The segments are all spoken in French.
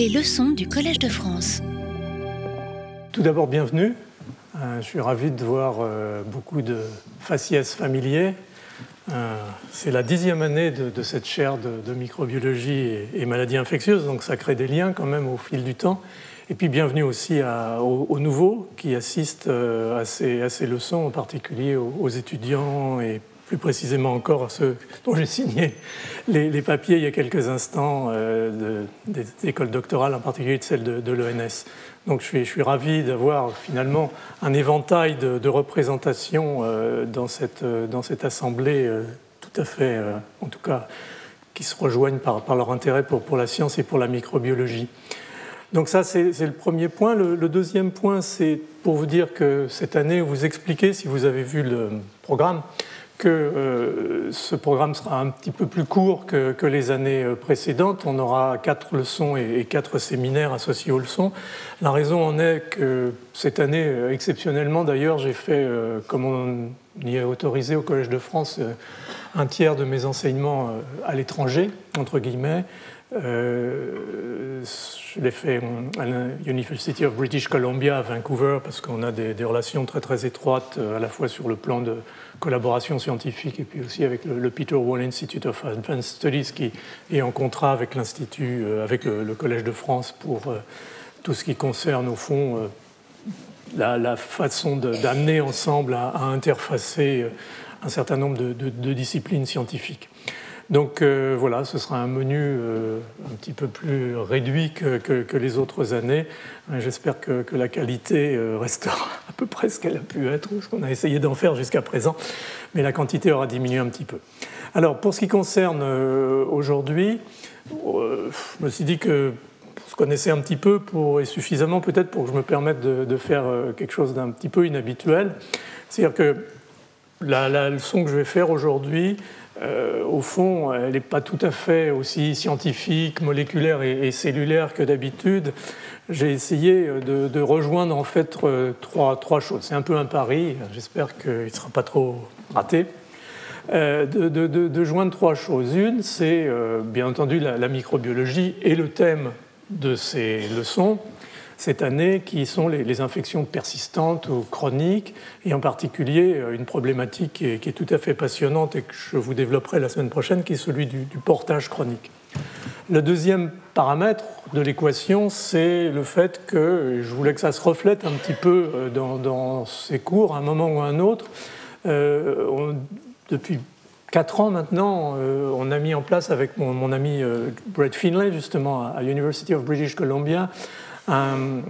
Les leçons du Collège de France. Tout d'abord, bienvenue. Euh, je suis ravi de voir euh, beaucoup de faciès familiers. Euh, c'est la dixième année de, cette chaire de, microbiologie et, maladies infectieuses, donc ça crée des liens quand même au fil du temps. Et puis bienvenue aussi aux, nouveaux qui assistent à ces, leçons, en particulier aux étudiants et plus précisément encore ceux dont j'ai signé les, papiers il y a quelques instants euh, des écoles doctorales, en particulier de celle de, l'ENS. Donc je suis, je suis ravi d'avoir finalement un éventail de, représentations euh, dans, cette, dans cette assemblée euh, tout à fait, en tout cas, qui se rejoignent par, par leur intérêt pour, pour, la science et pour la microbiologie. Donc ça, c'est le premier point. Le, le deuxième point, c'est pour vous dire que cette année, vous expliquez, si vous avez vu le programme, que euh, ce programme sera un petit peu plus court que, les années euh, précédentes. On aura quatre leçons et, quatre séminaires associés aux leçons. La raison en est que cette année, euh, exceptionnellement d'ailleurs, j'ai fait, comme on y est autorisé au Collège de France, un tiers de mes enseignements à l'étranger, entre guillemets. je l'ai fait à l'University of British Columbia à Vancouver parce qu'on a des, des, relations très très étroites à la fois sur le plan de, collaboration scientifique et puis aussi avec le, Peter Wall Institute of Advanced Studies qui est en contrat avec l'Institut, euh, avec le, Collège de France pour euh, tout ce qui concerne au fond euh, la, façon d'amener ensemble à, interfacer un certain nombre de disciplines scientifiques. Donc euh, voilà, ce sera un menu euh, un petit peu plus réduit que, les autres années. Euh, j'espère que, la qualité restera à peu près ce qu'elle a pu être, ce qu'on a essayé d'en faire jusqu'à présent, mais la quantité aura diminué un petit peu. Alors pour ce qui concerne aujourd'hui, je me suis dit que je connaissais un petit peu pour, et suffisamment peut-être pour que je me permette de, faire quelque chose d'un petit peu inhabituel. C'est-à-dire que la, leçon que je vais faire aujourd'hui, euh, au fond, elle n'est pas tout à fait aussi scientifique, moléculaire et, cellulaire que d'habitude. J'ai essayé de, rejoindre en fait euh, trois, choses. C'est un peu un pari, j'espère qu'il ne sera pas trop raté. Euh, de, joindre trois choses. Une, c'est bien entendu la, microbiologie et le thème de ces leçons cette année, qui sont les, infections persistantes ou chroniques, et en particulier euh, une problématique qui est, tout à fait passionnante et que je vous développerai la semaine prochaine, qui est celui du, portage chronique. Le deuxième paramètre de l'équation, c'est le fait que, je voulais que ça se reflète un petit peu euh, dans, ces cours, à un moment ou à un autre, euh, depuis quatre ans maintenant, on a mis en place avec mon, ami Brett Finlay, justement, à University of British Columbia, une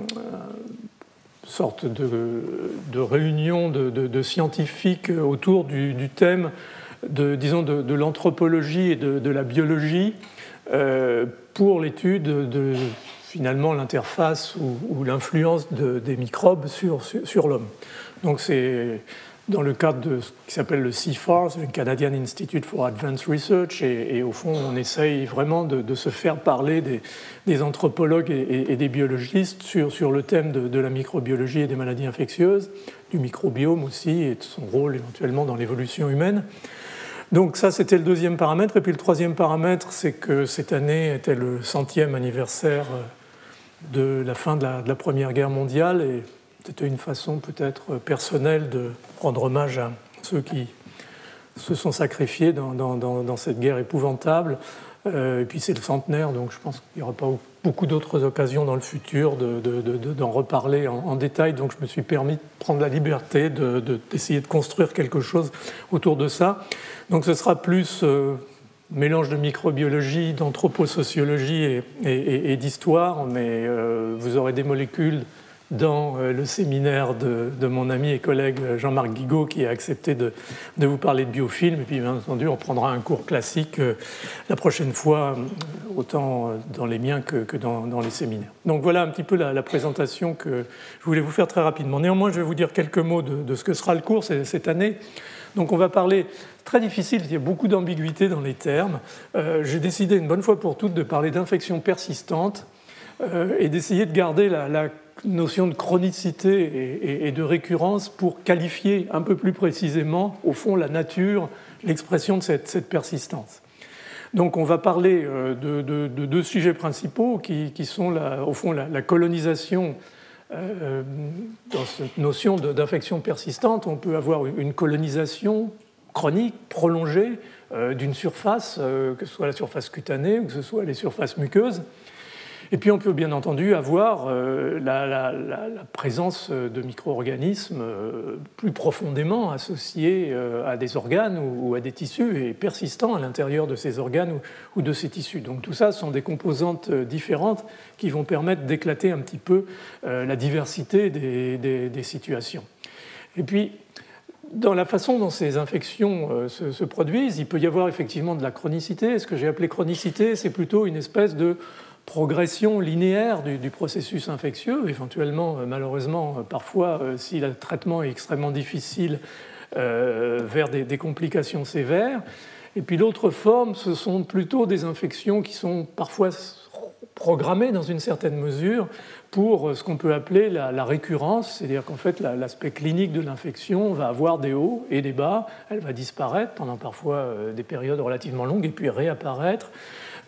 sorte de, réunion de, scientifiques autour du, thème de, disons, de, l'anthropologie et de, la biologie euh, pour l'étude de finalement l'interface ou, l'influence des microbes sur, sur l'homme. Donc c'est dans le cadre de ce qui s'appelle le CIFAR, le Canadian Institute for Advanced Research, et, au fond, on essaye vraiment de, se faire parler des, anthropologues et, des biologistes sur, sur le thème de, la microbiologie et des maladies infectieuses, du microbiome aussi, et de son rôle éventuellement dans l'évolution humaine. Donc ça, c'était le deuxième paramètre. Et puis le troisième paramètre, c'est que cette année était le centième anniversaire de la fin de la, Première Guerre mondiale, c'était une façon peut-être personnelle de rendre hommage à ceux qui se sont sacrifiés dans, cette guerre épouvantable. Euh, et puis c'est le centenaire, donc je pense qu'il n'y aura pas beaucoup d'autres occasions dans le futur d'en reparler en, détail. Donc je me suis permis de prendre la liberté d'essayer de, construire quelque chose autour de ça. Donc ce sera plus euh, mélange de microbiologie, d'anthroposociologie et, d'histoire, mais euh, vous aurez des molécules dans euh, le séminaire de, mon ami et collègue Jean-Marc Guigaud qui a accepté de, vous parler de biofilm. Et puis, bien entendu, on prendra un cours classique euh, la prochaine fois, euh, autant dans les miens que, dans, les séminaires. Donc voilà un petit peu la, présentation que je voulais vous faire très rapidement. Néanmoins, je vais vous dire quelques mots de, ce que sera le cours cette année. Donc on va parler, très difficile, il y a beaucoup d'ambiguïté dans les termes. J'ai décidé une bonne fois pour toutes de parler d'infections persistantes et d'essayer de garder la notion de chronicité et, de récurrence pour qualifier un peu plus précisément, au fond, la nature, l'expression de cette, persistance. Donc on va parler de, deux sujets principaux qui, sont au fond la, colonisation dans cette notion d'infection persistante. On peut avoir une colonisation chronique, prolongée d'une surface, que ce soit la surface cutanée ou que ce soit les surfaces muqueuses. Et puis on peut bien entendu avoir euh, la, présence de micro-organismes euh, plus profondément associés euh, à des organes ou à des tissus et persistants à l'intérieur de ces organes ou de ces tissus. Donc tout ça sont des composantes différentes qui vont permettre d'éclater un petit peu la diversité des, situations. Et puis, dans la façon dont ces infections se, se, produisent, il peut y avoir effectivement de la chronicité. Ce que j'ai appelé chronicité, c'est plutôt une espèce de progression linéaire du, processus infectieux, éventuellement, euh, malheureusement, euh, parfois, euh, si le traitement est extrêmement difficile, vers des, complications sévères. Et puis l'autre forme, ce sont plutôt des infections qui sont parfois programmées dans une certaine mesure pour ce qu'on peut appeler la, récurrence, c'est-à-dire qu'en fait l'aspect clinique de l'infection va avoir des hauts et des bas, elle va disparaître pendant parfois des périodes relativement longues et puis réapparaître.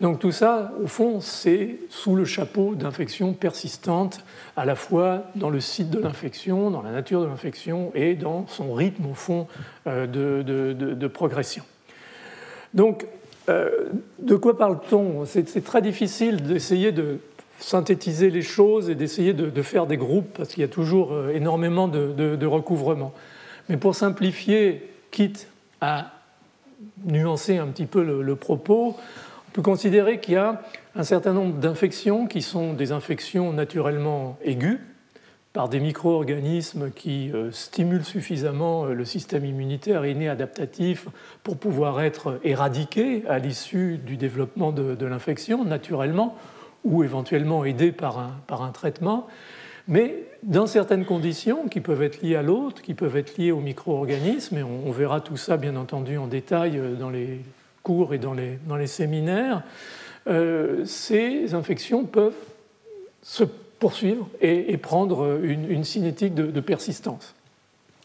Donc tout ça, au fond, c'est sous le chapeau d'infections persistantes, à la fois dans le site de l'infection, dans la nature de l'infection et dans son rythme, au fond, euh, de, progression. Donc, euh, de quoi parle-t-on? C'est très difficile d'essayer de synthétiser les choses et d'essayer de, faire des groupes, parce qu'il y a toujours euh, énormément de, recouvrement. Mais pour simplifier, quitte à nuancer un petit peu le propos, peut considérer qu'il y a un certain nombre d'infections qui sont des infections naturellement aiguës par des micro-organismes qui euh, stimulent suffisamment euh, le système immunitaire inné adaptatif pour pouvoir être éradiqués à l'issue du développement de, l'infection naturellement ou éventuellement aidés par un, par un traitement, mais dans certaines conditions qui peuvent être liées à l'autre, qui peuvent être liées aux micro-organismes, et on verra tout ça bien entendu en détail euh, dans les cours et dans les, dans les séminaires, euh, ces infections peuvent se poursuivre et, prendre une, cinétique de, persistance.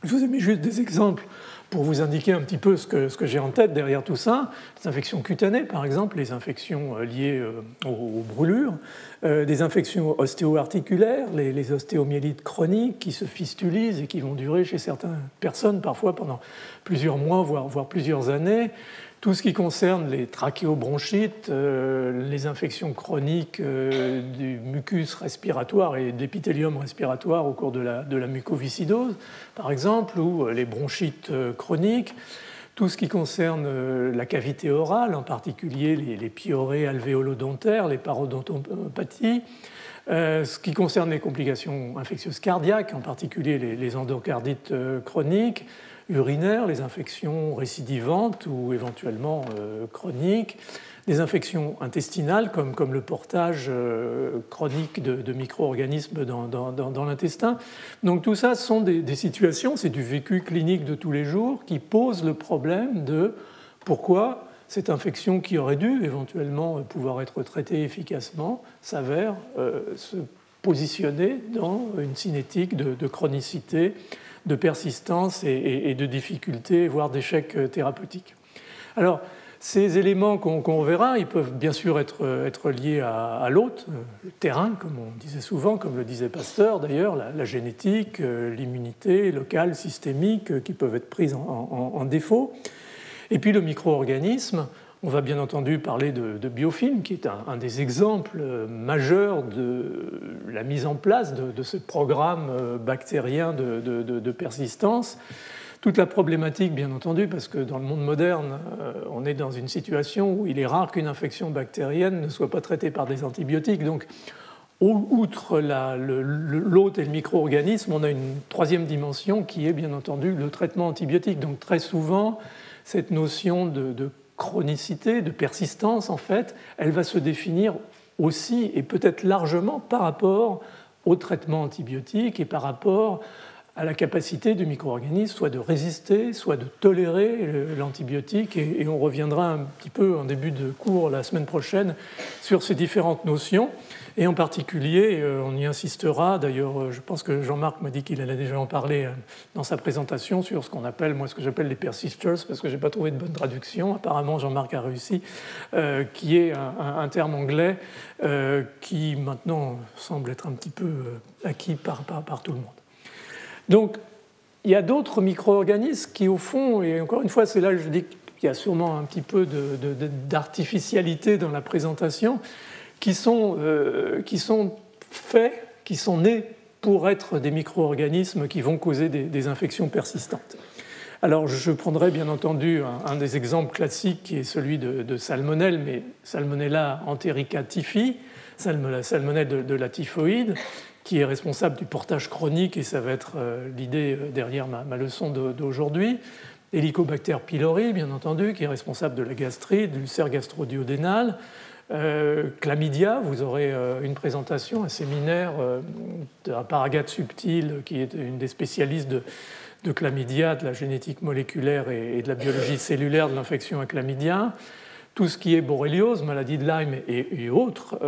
Je vous ai mis juste des exemples pour vous indiquer un petit peu ce que, ce que j'ai en tête derrière tout ça. Les infections cutanées, par exemple, les infections euh, liées euh, aux, brûlures, des infections ostéo-articulaires, les, les, ostéomyélites chroniques qui se fistulisent et qui vont durer chez certaines personnes parfois pendant plusieurs mois, voire, voire plusieurs années. Tout ce qui concerne les trachéobronchites, euh, les infections chroniques euh, du mucus respiratoire et de l'épithélium respiratoire au cours de la, mucoviscidose, par exemple, ou euh, les bronchites chroniques, tout ce qui concerne la cavité orale, en particulier les, les piorées alvéolodontaires, les parodontopathies, ce qui concerne les complications infectieuses cardiaques, en particulier les endocardites chroniques, urinaires, les infections récidivantes ou éventuellement euh, chroniques, des infections intestinales comme, comme le portage euh, chronique de, micro-organismes dans, l'intestin. Donc tout ça sont des, situations, c'est du vécu clinique de tous les jours qui posent le problème de pourquoi cette infection qui aurait dû éventuellement pouvoir être traitée efficacement s'avère euh, se positionner dans une cinétique de, de chronicité de persistance et, de difficulté, voire d'échec euh, thérapeutique. Alors, ces éléments qu'on verra, ils peuvent bien sûr être, être liés à, l'autre, euh, le terrain, comme on disait souvent, comme le disait Pasteur d'ailleurs, la, génétique, euh, l'immunité locale, systémique, qui peuvent être prises en défaut. Et puis le micro-organisme, on va bien entendu parler de, biofilm, qui est un, des exemples majeurs de la mise en place de, ce programme euh, bactérien de, persistance. Toute la problématique, bien entendu, parce que dans le monde moderne, euh, on est dans une situation où il est rare qu'une infection bactérienne ne soit pas traitée par des antibiotiques. Donc, outre l'hôte et le micro-organisme, on a une troisième dimension qui est bien entendu le traitement antibiotique. Donc très souvent, cette notion de chronicité, de persistance, en fait, elle va se définir aussi et peut-être largement par rapport au traitement antibiotique et par rapport à la capacité du micro-organisme soit de résister, soit de tolérer l'antibiotique. Et, on reviendra un petit peu en début de cours la semaine prochaine sur ces différentes notions. Et en particulier, euh, on y insistera, d'ailleurs euh, je pense que Jean-Marc m'a dit qu'il allait déjà en parler euh, dans sa présentation sur ce qu'on appelle, moi ce que j'appelle les persisters, parce que je n'ai pas trouvé de bonne traduction, apparemment Jean-Marc a réussi, qui est un, terme anglais qui maintenant semble être un petit peu acquis par, par, tout le monde. Donc il y a d'autres micro-organismes qui au fond, et encore une fois c'est là que je dis qu'il y a sûrement un petit peu d'artificialité dans la présentation, qui sont, euh, qui sont faits, qui sont nés pour être des micro-organismes qui vont causer des, infections persistantes. Alors je prendrai bien entendu un, des exemples classiques qui est celui de, salmonelle, mais Salmonella enterica typhi, salmonelle de, la typhoïde, qui est responsable du portage chronique, et ça va être euh, l'idée euh, derrière ma, ma leçon d'aujourd'hui. Helicobacter pylori, bien entendu, qui est responsable de la gastrite, de l'ulcère gastro-duodénal. Euh, chlamydia, vous aurez euh, une présentation, un séminaire euh, d'un paragate subtil qui est une des spécialistes de, chlamydia, de la génétique moléculaire et, de la biologie cellulaire de l'infection à chlamydia. Tout ce qui est borréliose, maladie de Lyme et, autres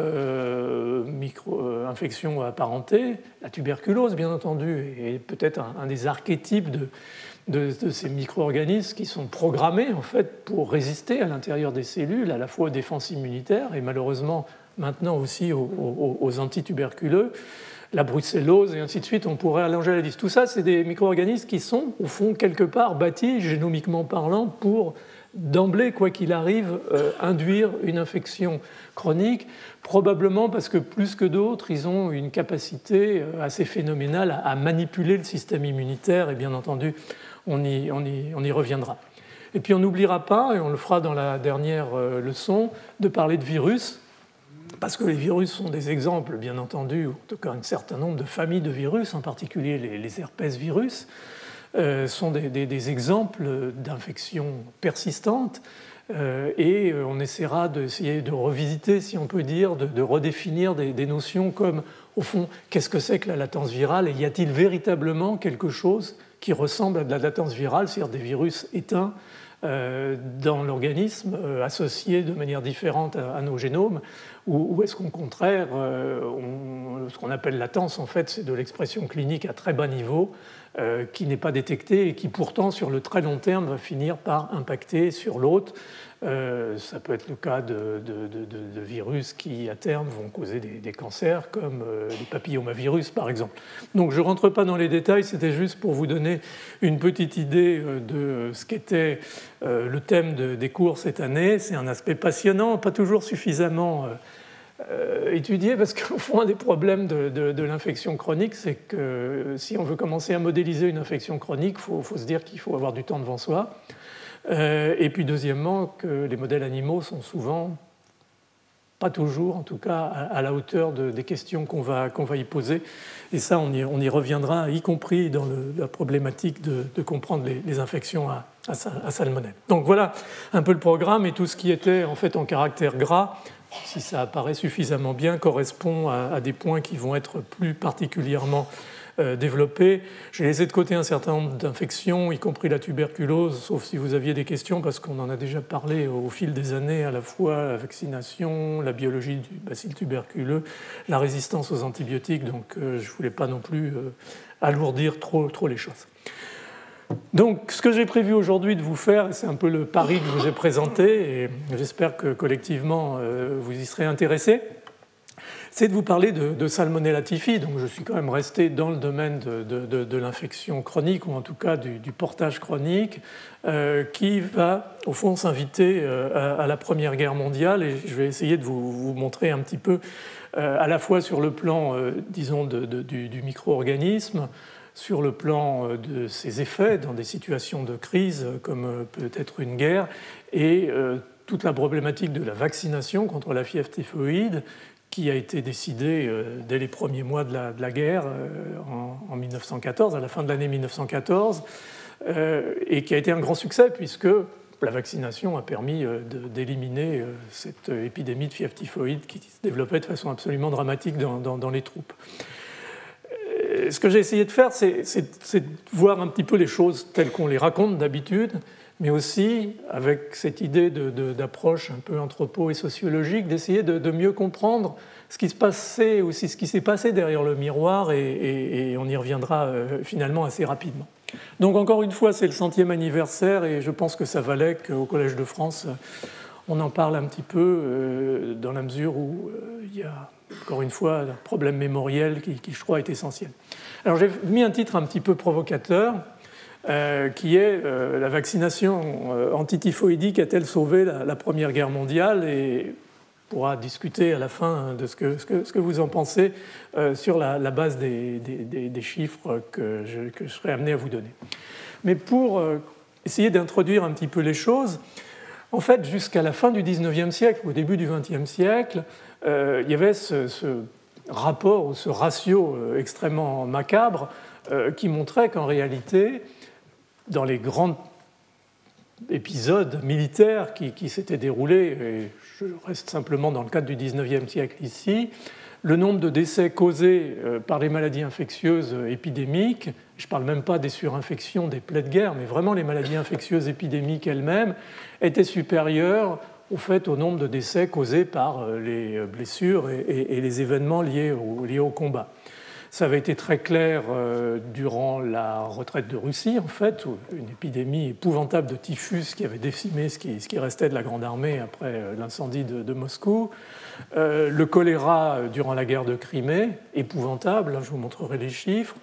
micro-infections apparentées, la tuberculose bien entendu, et peut-être un, des archétypes de, de, ces micro-organismes qui sont programmés en fait pour résister à l'intérieur des cellules, à la fois aux défenses immunitaires et malheureusement maintenant aussi aux, antituberculeux, la brucellose et ainsi de suite. On pourrait allonger la liste. Tout ça, c'est des micro-organismes qui sont au fond quelque part bâtis génomiquement parlant pour d'emblée, quoi qu'il arrive, euh, induire une infection chronique, probablement parce que plus que d'autres, ils ont une capacité euh, assez phénoménale à manipuler le système immunitaire et bien entendu on y, reviendra. Et puis on n'oubliera pas, et on le fera dans la dernière euh, leçon, de parler de virus, parce que les virus sont des exemples, bien entendu, ou en tout cas un certain nombre de familles de virus, en particulier les, herpès virus, euh, sont des, exemples d'infections persistantes. Euh, et on essaiera d'essayer de revisiter, si on peut dire, de, redéfinir des, notions comme, au fond, qu'est-ce que c'est que la latence virale et y a-t-il véritablement quelque chose qui ressemble à de la latence virale, c'est-à-dire des virus éteints euh, dans l'organisme, euh, associés de manière différente à, nos génomes, ou, est-ce qu'au contraire, euh, ce qu'on appelle latence, en fait, c'est de l'expression clinique à très bas niveau, qui n'est pas détectée et qui pourtant, sur le très long terme, va finir par impacter sur l'autre euh, ça peut être le cas de, virus qui, à terme, vont causer des, cancers, comme euh, les papillomavirus, par exemple. Donc, je ne rentre pas dans les détails, c'était juste pour vous donner une petite idée euh, de ce qu'était le thème des cours cette année. C'est un aspect passionnant, pas toujours suffisamment étudié, parce qu'au fond, un des problèmes de, l'infection chronique, c'est que si on veut commencer à modéliser une infection chronique, il faut, se dire qu'il faut avoir du temps devant soi. Euh, et puis deuxièmement, que les modèles animaux sont souvent, pas toujours en tout cas, à la hauteur des questions qu'on va, va, y poser. Et ça, on y, on y, reviendra, y compris dans la problématique de, comprendre les, infections à, à, salmonelle. Donc voilà un peu le programme et tout ce qui était en fait en caractère gras, si ça apparaît suffisamment bien, correspond à, des points qui vont être plus particulièrement euh, développé. J'ai laissé de côté un certain nombre d'infections, y compris la tuberculose, sauf si vous aviez des questions, parce qu'on en a déjà parlé au fil des années, à la fois la vaccination, la biologie du bacille tuberculeux, la résistance aux antibiotiques, donc euh, je ne voulais pas non plus euh, alourdir trop, trop les choses. Donc, ce que j'ai prévu aujourd'hui de vous faire, c'est un peu le pari que je vous ai présenté, et j'espère que collectivement vous y serez intéressés c'est de vous parler de, Salmonella typhi. Donc je suis quand même resté dans le domaine de, l'infection chronique, ou en tout cas du, portage chronique, euh, qui va au fond s'inviter euh, à, la Première Guerre mondiale. Et je vais essayer de vous, montrer un petit peu, euh, à la fois sur le plan, disons, du, du micro-organisme, sur le plan de ses effets dans des situations de crise comme peut-être une guerre, et toute la problématique de la vaccination contre la fièvre typhoïde qui a été décidé euh, dès les premiers mois de la, guerre euh, en, 1914, à la fin de l'année 1914, euh, et qui a été un grand succès puisque la vaccination a permis d'éliminer cette épidémie de fièvre typhoïde qui se développait de façon absolument dramatique dans, les troupes. Ce que j'ai essayé de faire, c'est de voir un petit peu les choses telles qu'on les raconte d'habitude, mais aussi avec cette idée d'approche un peu anthropo et sociologique, d'essayer de, mieux comprendre ce qui se passait aussi, ce qui s'est passé derrière le miroir, et, on y reviendra euh, finalement assez rapidement. Donc encore une fois, c'est le centième anniversaire, et je pense que ça valait qu'au Collège de France, on en parle un petit peu, euh, dans la mesure où euh, il y a encore une fois un problème mémoriel qui, je crois est essentiel. Alors j'ai mis un titre un petit peu provocateur, euh, qui est la vaccination antityphoïdique a-t-elle sauvé la, Première Guerre mondiale? Et on pourra discuter à la fin de ce que, vous en pensez sur la, base des, chiffres que je, serai amené à vous donner. Mais pour essayer d'introduire un petit peu les choses, en fait, jusqu'à la fin du 19e siècle, au début du 20e siècle, il y avait ce, rapport, ce ratio extrêmement macabre qui montrait qu'en réalité, dans les grands épisodes militaires qui, s'étaient déroulés, et je reste simplement dans le cadre du 19e siècle ici, le nombre de décès causés euh, par les maladies infectieuses épidémiques, je ne parle même pas des surinfections, des plaies de guerre, mais vraiment les maladies infectieuses épidémiques elles-mêmes, était supérieur au nombre de décès causés par euh, les blessures et, les événements liés au combat. Ça avait été très clair euh, durant la retraite de Russie, en fait, une épidémie épouvantable de typhus qui avait décimé ce qui, restait de la Grande Armée après euh, l'incendie de, Moscou. Euh, le choléra durant la guerre de Crimée, épouvantable, hein, je vous montrerai les chiffres.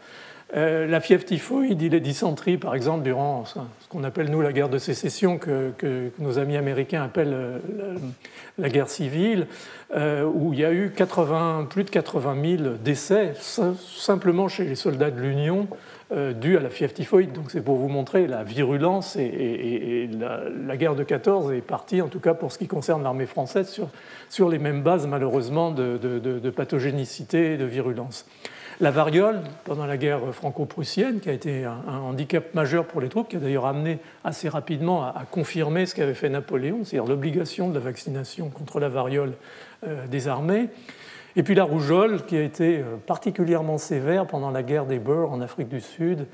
Euh, la fièvre typhoïde et les dysenteries, par exemple, durant ce qu'on appelle nous la guerre de sécession, que, nos amis américains appellent euh, la, guerre civile, euh, où il y a eu 80, plus de 80 000 décès simplement chez les soldats de l'Union dus à la fièvre typhoïde. Donc c'est pour vous montrer la virulence et, la, guerre de 14 est partie, en tout cas pour ce qui concerne l'armée française, sur, sur, les mêmes bases malheureusement de, de pathogénicité et de virulence. La variole, pendant la guerre franco-prussienne, qui a été un, handicap majeur pour les troupes, qui a d'ailleurs amené assez rapidement à, confirmer ce qu'avait fait Napoléon, c'est-à-dire l'obligation de la vaccination contre la variole euh, des armées. Et puis la rougeole, qui a été euh, particulièrement sévère pendant la guerre des Boers en Afrique du Sud,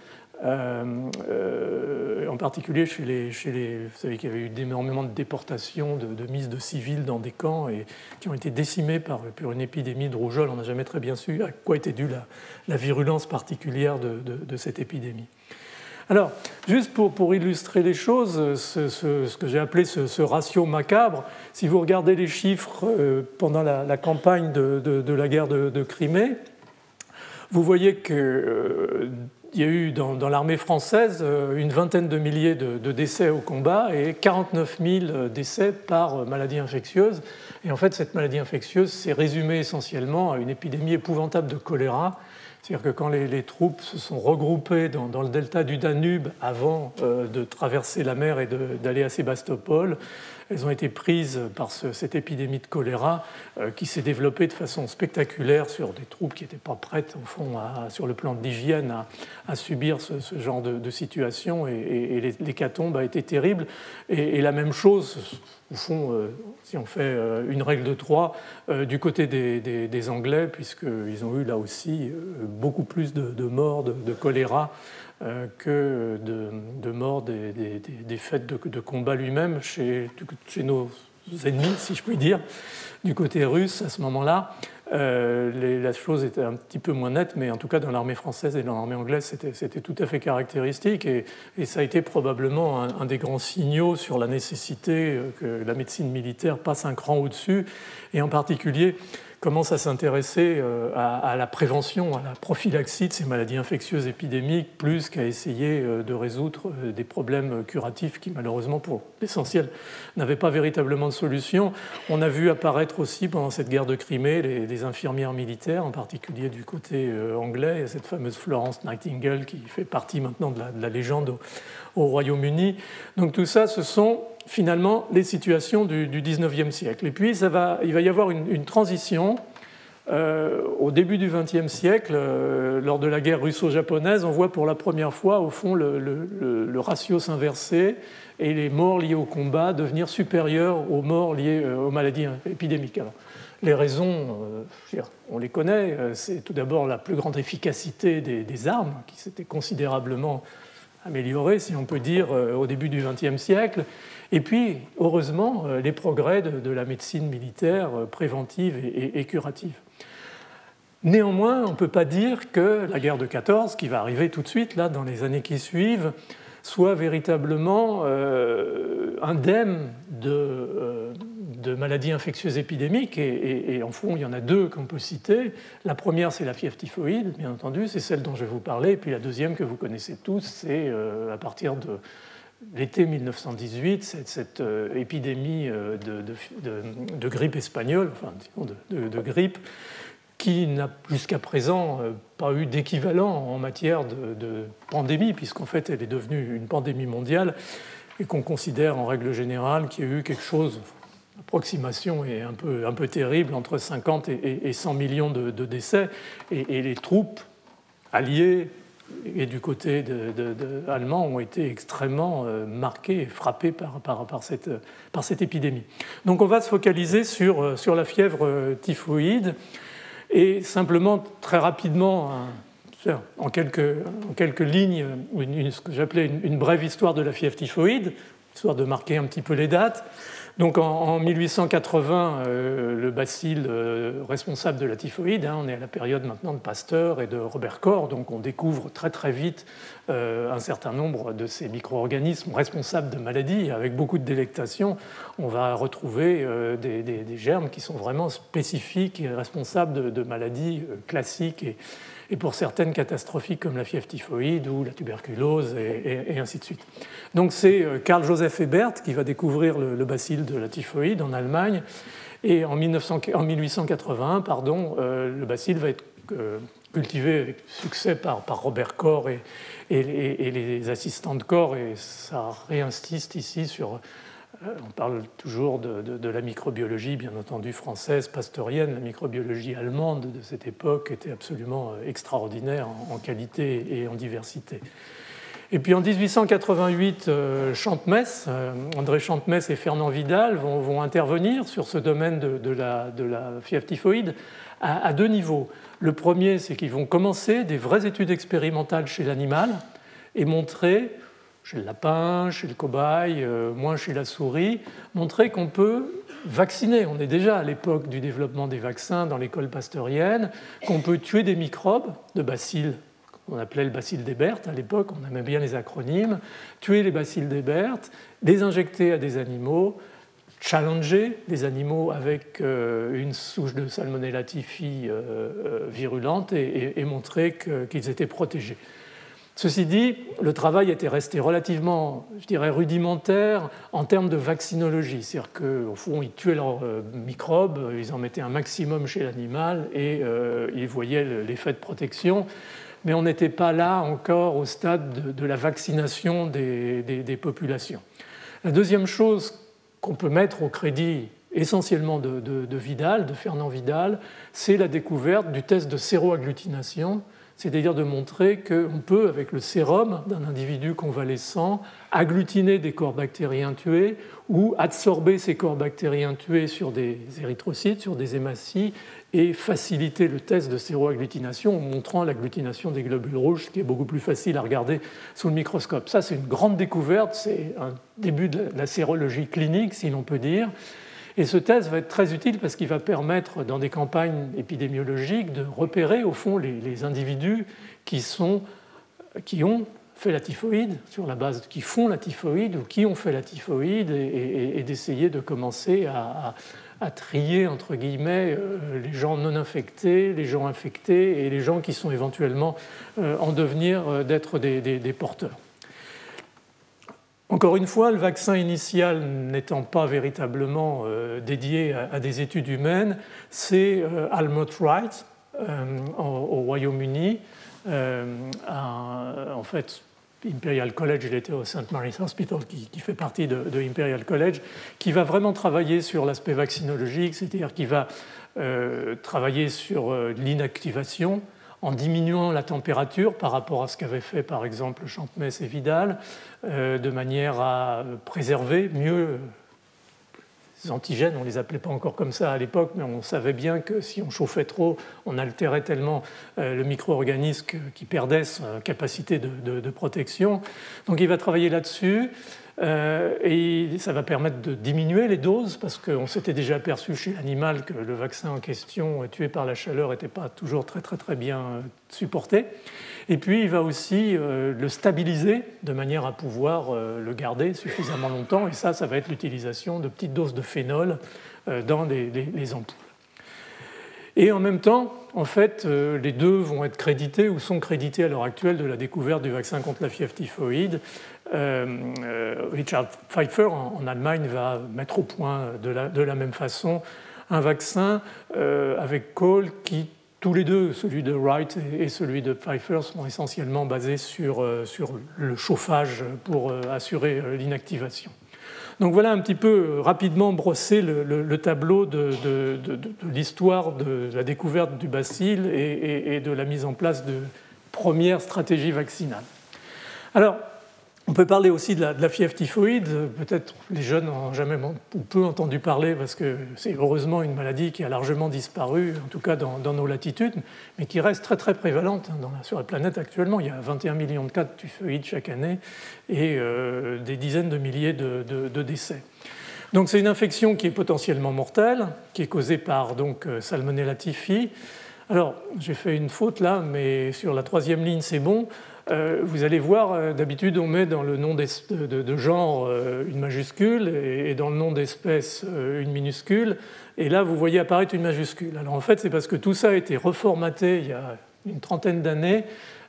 euh, euh, en particulier chez les, chez les, Vous savez qu'il y avait eu énormément de déportations, de, mises de civils dans des camps et qui ont été décimés par, une épidémie de rougeole. On n'a jamais très bien su à quoi était due la, virulence particulière de, cette épidémie. Alors, juste pour, pour illustrer les choses, ce, que j'ai appelé ce, ratio macabre, si vous regardez les chiffres euh, pendant la, campagne de, la guerre de, Crimée, vous voyez que il y a eu dans, l'armée française euh, une vingtaine de milliers de, décès au combat et 49 000 décès par euh, maladie infectieuse. Et en fait, cette maladie infectieuse s'est résumée essentiellement à une épidémie épouvantable de choléra. C'est-à-dire que quand les, troupes se sont regroupées dans, le delta du Danube avant euh, de traverser la mer et d'aller à Sébastopol, elles ont été prises par cette épidémie de choléra euh, qui s'est développée de façon spectaculaire sur des troupes qui n'étaient pas prêtes, au fond, sur le plan d'hygiène, à, subir ce, genre de, situation. Et, l'hécatombe a été terrible. Et, la même chose, au fond, euh, si on fait euh, une règle de trois, du côté des, Anglais, puisqu'ils ont eu là aussi beaucoup plus de, morts de choléra que de, mort des, des, faits de, combat lui-même chez, nos ennemis, si je puis dire, du côté russe à ce moment-là. Euh, la chose était un petit peu moins nette, mais en tout cas dans l'armée française et dans l'armée anglaise, c'était tout à fait caractéristique et, ça a été probablement un, un, des grands signaux sur la nécessité euh, que la médecine militaire passe un cran au-dessus et en particulier commence à s'intéresser euh, à, la prévention, à la prophylaxie de ces maladies infectieuses épidémiques, plus qu'à essayer euh, de résoudre euh, des problèmes curatifs qui, malheureusement, pour l'essentiel, n'avaient pas véritablement de solution. On a vu apparaître aussi pendant cette guerre de Crimée les, infirmières militaires, en particulier du côté anglais, et cette fameuse Florence Nightingale qui fait partie maintenant de la, légende au Royaume-Uni. Donc tout ça, ce sont finalement les situations du, XIXe siècle. Et puis il va y avoir une, transition. Euh, au début du XXe siècle, euh, lors de la guerre russo-japonaise, on voit pour la première fois, au fond, le, ratio s'inverser et les morts liés au combat devenir supérieurs aux morts liés euh, aux maladies épidémiques. Les raisons, on les connaît, c'est tout d'abord la plus grande efficacité des, armes, qui s'était considérablement améliorée, si on peut dire, au début du XXe siècle. Et puis, heureusement, les progrès de, la médecine militaire préventive et curative. Néanmoins, on ne peut pas dire que la guerre de 14, qui va arriver tout de suite, là, dans les années qui suivent, soit véritablement euh, indemne euh, de, maladies infectieuses épidémiques. Et, en fond, il y en a deux qu'on peut citer. La première, c'est la fièvre typhoïde, bien entendu, c'est celle dont je vais vous parler. Et puis la deuxième que vous connaissez tous, c'est euh, à partir de l'été 1918, cette, épidémie de, grippe espagnole, enfin, de grippe, qui n'a jusqu'à présent euh, pas eu d'équivalent en matière de, pandémie, puisqu'en fait elle est devenue une pandémie mondiale et qu'on considère en règle générale qu'il y a eu quelque chose, approximation est un peu, un peu terrible, entre 50 et, 100 millions de, décès, et, les troupes alliées et du côté de, allemand ont été extrêmement euh, marquées et frappées par, par, par, cette, par cette épidémie. Donc on va se focaliser sur, euh, sur la fièvre typhoïde. Et simplement, très rapidement, en quelques, en quelques lignes, ce que j'appelais une, brève histoire de la fièvre typhoïde, histoire de marquer un petit peu les dates. Donc en, 1880, euh, le bacille euh, responsable de la typhoïde, hein, on est à la période maintenant de Pasteur et de Robert Koch, donc on découvre très très vite euh, un certain nombre de ces micro-organismes responsables de maladies. Avec beaucoup de délectation, on va retrouver des, germes qui sont vraiment spécifiques et responsables de, maladies classiques et, et pour certaines catastrophiques comme la fièvre typhoïde ou la tuberculose et, ainsi de suite. Donc c'est Karl Joseph Ebert qui va découvrir le, le bacille de la typhoïde en Allemagne. Et en, 1881, pardon, euh, le bacille va être euh, cultivé avec succès par, Robert Koch et, les assistants de Koch, et ça réinsiste ici sur. Euh, on parle toujours de, la microbiologie, bien entendu française, pasteurienne. La microbiologie allemande de cette époque était absolument extraordinaire en qualité et en diversité. Et puis en 1888, euh, euh, André Chantemesse et Fernand Vidal vont, intervenir sur ce domaine de, la, fièvre typhoïde à, deux niveaux. Le premier, c'est qu'ils vont commencer des vraies études expérimentales chez l'animal et montrer, chez le lapin, chez le cobaye, euh, moins chez la souris, montrer qu'on peut vacciner. On est déjà à l'époque du développement des vaccins dans l'école pasteurienne, qu'on peut tuer des microbes de bacilles on appelait le bacille d'Hebert à l'époque, on aimait bien les acronymes, tuer les bacilles d'Hebert, les injecter à des animaux, challenger des animaux avec euh, une souche de Salmonella typhi euh, virulente et, montrer qu'ils étaient protégés. Ceci dit, le travail était resté relativement, je dirais, rudimentaire en termes de vaccinologie. C'est-à-dire qu'au fond, ils tuaient leurs microbes, ils en mettaient un maximum chez l'animal et ils voyaient l'effet de protection mais on n'était pas là encore au stade de, la vaccination des, populations. La deuxième chose qu'on peut mettre au crédit essentiellement de, Vidal, de Fernand Vidal, c'est la découverte du test de séroagglutination, c'est-à-dire de montrer qu'on peut, avec le sérum d'un individu convalescent, agglutiner des corps bactériens tués ou absorber ces corps bactériens tués sur des érythrocytes, sur des hématies, et faciliter le test de séroagglutination en montrant l'agglutination des globules rouges, ce qui est beaucoup plus facile à regarder sous le microscope. Ça, c'est une grande découverte, c'est un début de la sérologie clinique, si l'on peut dire. Et ce test va être très utile parce qu'il va permettre, dans des campagnes épidémiologiques, de repérer au fond les, individus qui, ont fait la typhoïde, sur la base qui font la typhoïde ou qui ont fait la typhoïde, et, d'essayer de commencer à, trier, entre guillemets, euh, les gens non infectés, les gens infectés et les gens qui sont éventuellement euh, en devenir euh, d'être des porteurs. Encore une fois, le vaccin initial n'étant pas véritablement euh, dédié à, des études humaines, c'est euh, Almut Wright euh, au, Royaume-Uni. en fait, Imperial College, il était au St. Mary's Hospital, qui, fait partie de, de, Imperial College, qui va vraiment travailler sur l'aspect vaccinologique, c'est-à-dire qui va travailler sur l'inactivation en diminuant la température par rapport à ce qu'avaient fait par exemple Champmès et Vidal, euh, de manière à préserver mieux antigènes, on ne les appelait pas encore comme ça à l'époque, mais on savait bien que si on chauffait trop, on altérait tellement euh, le micro-organisme qui perdait sa capacité de, protection. Donc il va travailler là-dessus. Euh, et ça va permettre de diminuer les doses parce qu'on s'était déjà aperçu chez l'animal que le vaccin en question tué par la chaleur n'était pas toujours très très très bien euh, supporté. Et puis il va aussi euh, le stabiliser de manière à pouvoir le garder suffisamment longtemps. Et ça, ça va être l'utilisation de petites doses de phénol dans les ampoules. Et en même temps, en fait, euh, les deux vont être crédités ou sont crédités à l'heure actuelle de la découverte du vaccin contre la fièvre typhoïde. Euh, euh, Richard Pfeiffer en, Allemagne va mettre au point de la, même façon un vaccin avec Cole qui, tous les deux, celui de Wright et, celui de Pfeiffer, sont essentiellement basés sur, sur le chauffage pour assurer l'inactivation. Donc voilà un petit peu euh, rapidement brosser le, tableau de, l'histoire de la découverte du bacille et, et, de la mise en place de premières stratégies vaccinales. Alors, on peut parler aussi de la, fièvre typhoïde. Peut-être les jeunes n'ont jamais ou peu entendu parler parce que c'est heureusement une maladie qui a largement disparu, en tout cas dans, nos latitudes, mais qui reste très très prévalente hein, sur la planète actuellement. Il y a 21 millions de cas de typhoïde chaque année et euh, des dizaines de milliers de, décès. Donc c'est une infection qui est potentiellement mortelle, qui est causée par euh, Salmonella typhi. Alors j'ai fait une faute là, mais sur la troisième ligne c'est bon. Euh, vous allez voir, euh, d'habitude, on met dans le nom de, genre euh, une majuscule et dans le nom d'espèce une minuscule. Et là, vous voyez apparaître une majuscule. Alors en fait, c'est parce que tout ça a été reformaté il y a une trentaine d'années.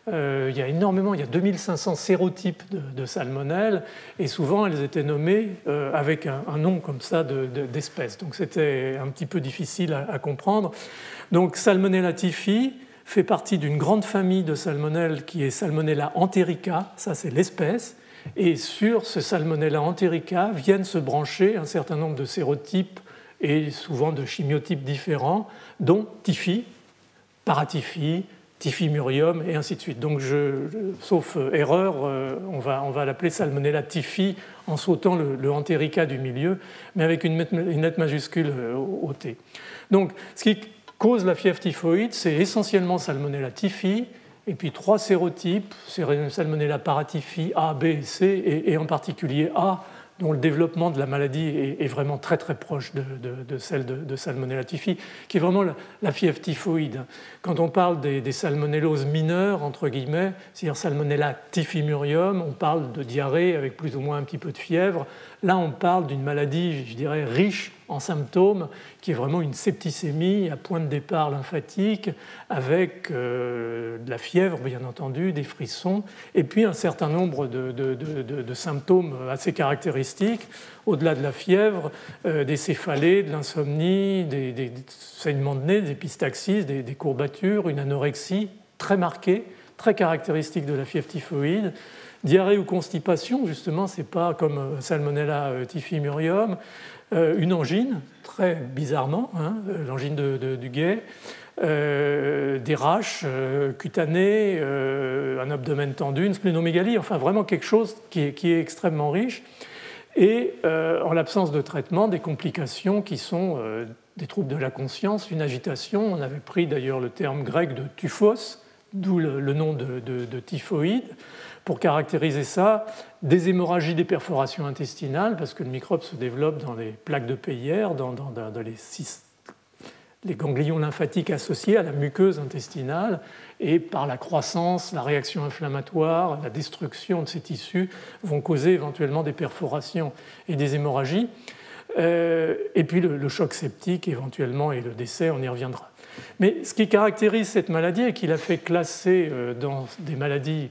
il y a énormément, il y a 2500 sérotypes de, salmonelles et souvent elles étaient nommées avec un, nom comme ça d'espèce. Donc c'était un petit peu difficile à, à comprendre. Donc Salmonella typhi, fait partie d'une grande famille de salmonelles qui est Salmonella enterica, ça c'est l'espèce, et sur ce Salmonella enterica viennent se brancher un certain nombre de sérotypes et souvent de chimiotypes différents, dont Typhi, Paratyphi, Typhimurium et ainsi de suite. Donc, sauf euh, erreur, euh, on va, on va l'appeler Salmonella typhi en sautant le, enterica du milieu, mais avec une, une lettre majuscule euh, au T. Donc, ce qui cause la fièvre typhoïde, c'est essentiellement Salmonella typhi, et puis trois sérotypes, Salmonella paratyphi A, B et C, et, en particulier A, dont le développement de la maladie est, vraiment très très proche de, celle de, Salmonella typhi, qui est vraiment la, fièvre typhoïde. Quand on parle des, des salmonelloses mineures, entre guillemets, c'est-à-dire Salmonella typhimurium, on parle de diarrhée avec plus ou moins un petit peu de fièvre. Là, on parle d'une maladie, je dirais, riche en symptômes, qui est vraiment une septicémie à point de départ lymphatique, avec euh, de la fièvre, bien entendu, des frissons, et puis un certain nombre de, symptômes assez caractéristiques, au-delà de la fièvre, euh, des céphalées, de l'insomnie, des, saignements de nez, des épistaxis, des, des courbatures, une anorexie très marquée, très caractéristique de la fièvre typhoïde, diarrhée ou constipation, justement, c'est pas comme euh, Salmonella typhimurium, euh, une angine, très bizarrement, hein, euh, l'angine du guet, euh, des raches cutanées, un abdomen tendu, une splénomégalie, enfin vraiment quelque chose qui est, extrêmement riche. Et en l'absence de traitement, des complications qui sont des troubles de la conscience, une agitation. On avait pris d'ailleurs le terme grec de tuphos, d'où le, nom de typhoïde pour caractériser ça, des hémorragies des perforations intestinales, parce que le microbe se développe dans les plaques de Peyer, dans, les, ganglions lymphatiques associés à la muqueuse intestinale, et par la croissance, la réaction inflammatoire, la destruction de ces tissus vont causer éventuellement des perforations et des hémorragies. Euh, et puis le, choc septique éventuellement et le décès, on y reviendra. Mais ce qui caractérise cette maladie et qui l'a fait classer euh, dans des maladies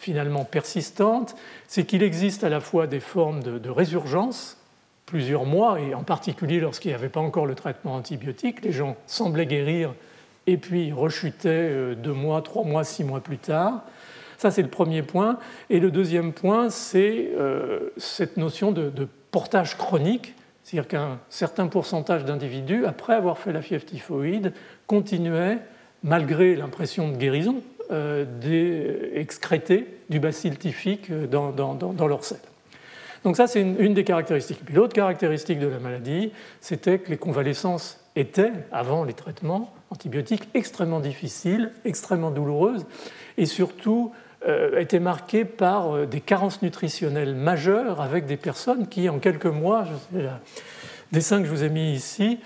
finalement persistante, c'est qu'il existe à la fois des formes de, résurgence, plusieurs mois, et en particulier lorsqu'il n'y avait pas encore le traitement antibiotique, les gens semblaient guérir et puis rechutaient euh, deux mois, trois mois, six mois plus tard. Ça, c'est le premier point. Et le deuxième point, c'est euh, cette notion de, de portage chronique, c'est-à-dire qu'un certain pourcentage d'individus, après avoir fait la fièvre typhoïde, continuaient, malgré l'impression de guérison, euh, excréter du bacille typhique dans, dans, dans. Donc ça, c'est une, des caractéristiques. Puis l'autre caractéristique de la maladie, c'était que les convalescences étaient, avant les traitements antibiotiques, extrêmement difficiles, extrêmement douloureuses, et surtout euh, étaient marquées par euh, des carences nutritionnelles majeures avec des personnes qui, en quelques mois, je sais, dessin que je vous ai mis ici,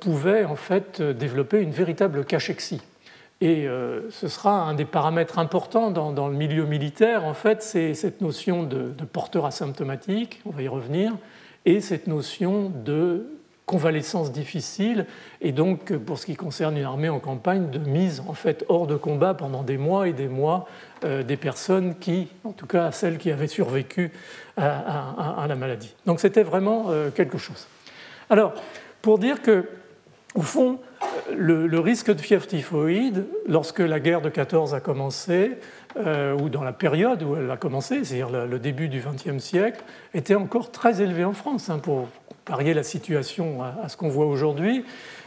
pouvaient en fait développer une véritable cachexie. Et euh, ce sera un des paramètres importants dans, le milieu militaire, en fait, c'est cette notion de, porteur asymptomatique, on va y revenir, et cette notion de convalescence difficile, et donc pour ce qui concerne une armée en campagne, de mise en fait hors de combat pendant des mois et des mois euh, des personnes qui, en tout cas celles qui avaient survécu à, la maladie. Donc c'était vraiment euh, quelque chose. Alors, pour dire que, au fond, le, risque de fièvre typhoïde, lorsque la guerre de 14 a commencé, euh, ou dans la période où elle a commencé, c'est-à-dire le, début du XXe siècle, était encore très élevé en France. Hein, pour parier la situation à, ce qu'on voit aujourd'hui,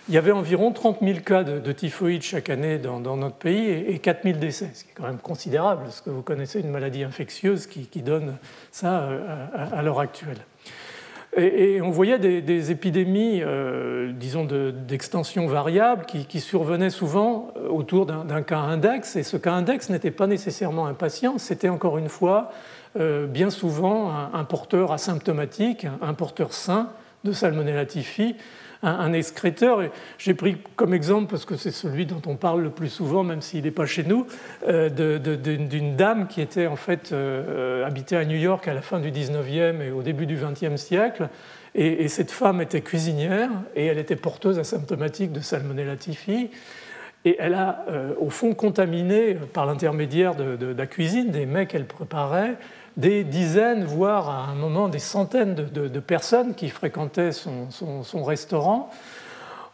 il y avait environ 30 000 cas de, typhoïde chaque année dans, notre pays et, 4 000 décès, ce qui est quand même considérable, parce que vous connaissez une maladie infectieuse qui, donne ça euh, à l'heure actuelle. Et, on voyait des, épidémies, euh, disons, d'extension variable qui, survenaient souvent euh, autour d'un cas index. Et ce cas index n'était pas nécessairement un patient, c'était encore une fois euh, bien souvent un, porteur asymptomatique, un, porteur sain de Salmonella typhi un, excréteur. J'ai pris comme exemple, parce que c'est celui dont on parle le plus souvent, même s'il n'est pas chez nous, euh, d'une dame qui était en fait euh, habitée à New York à la fin du 19e et au début du 20e siècle. Et, cette femme était cuisinière et elle était porteuse asymptomatique de Salmonella typhi. Et elle a, euh, au fond, contaminé par l'intermédiaire de, la cuisine des mets qu'elle préparait des dizaines, voire à un moment des centaines de, personnes qui fréquentaient son, restaurant.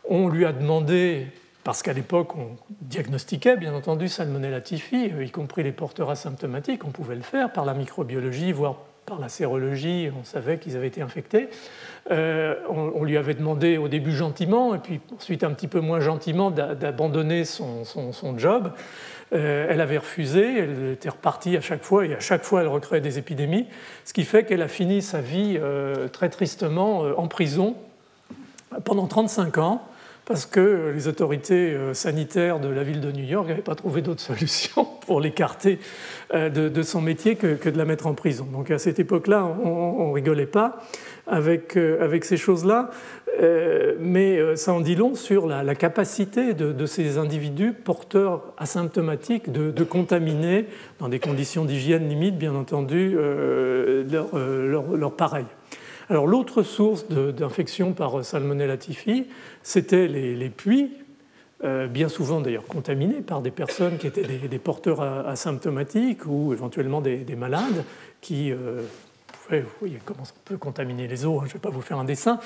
On lui a demandé, parce qu'à l'époque on diagnostiquait bien entendu Salmonella typhi, y compris les porteurs asymptomatiques, on pouvait le faire par la microbiologie, voire par la sérologie, on savait qu'ils avaient été infectés. Euh, on, lui avait demandé au début gentiment, et puis ensuite un petit peu moins gentiment, d'abandonner son, job. Euh, elle avait refusé, elle était repartie à chaque fois, et à chaque fois elle recréait des épidémies, ce qui fait qu'elle a fini sa vie euh, très tristement en prison pendant 35 ans parce que les autorités sanitaires de la ville de New York n'avaient pas trouvé d'autre solution pour l'écarter de, son métier que, de la mettre en prison. Donc à cette époque-là, on ne rigolait pas avec, euh, avec ces choses-là, euh, mais euh, ça en dit long sur la, capacité de, ces individus porteurs asymptomatiques de, contaminer, dans des conditions d'hygiène limite, bien entendu, leur, leur, pareil. Alors l'autre source d'infection par Salmonella typhi, c'était les, puits, bien souvent d'ailleurs contaminés par des personnes qui étaient des, porteurs asymptomatiques ou éventuellement des, des malades qui vous voyez comment ça peut contaminer les eaux, hein, je ne vais pas vous faire un dessin.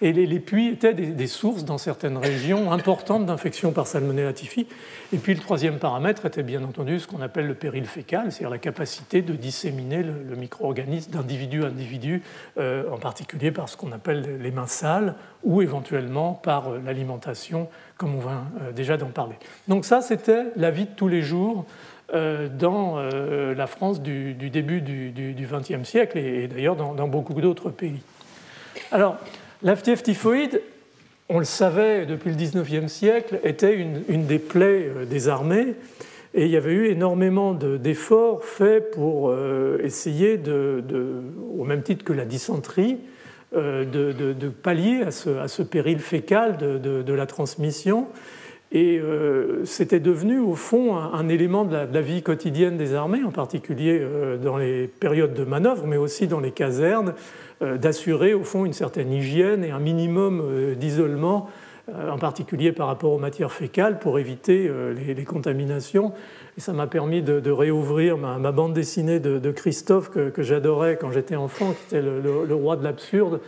Et les, puits étaient des, sources dans certaines régions importantes d'infection par Salmonella typhi. Et puis le troisième paramètre était bien entendu ce qu'on appelle le péril fécal, c'est-à-dire la capacité de disséminer le, micro-organisme d'individu à individu, euh, en particulier par ce qu'on appelle les mains sales ou éventuellement par euh, l'alimentation, comme on vient euh, déjà d'en parler. Donc ça, c'était la vie de tous les jours dans euh, la France du, début du XXe siècle et, d'ailleurs dans, beaucoup d'autres pays. Alors, la typhoïde, on le savait depuis le XIXe siècle, était une, des plaies euh, des armées et il y avait eu énormément d'efforts faits pour essayer, de, au même titre que la dysenterie, de, pallier à ce, péril fécal de, la transmission et euh, c'était devenu au fond un, élément de la, vie quotidienne des armées, en particulier euh, dans les périodes de manœuvre, mais aussi dans les casernes, euh, d'assurer au fond une certaine hygiène et un minimum d'isolement, en particulier par rapport aux matières fécales, pour éviter les, contaminations. Et ça m'a permis de, réouvrir ma, bande dessinée de, Christophe que, j'adorais quand j'étais enfant, qui était le roi de l'absurde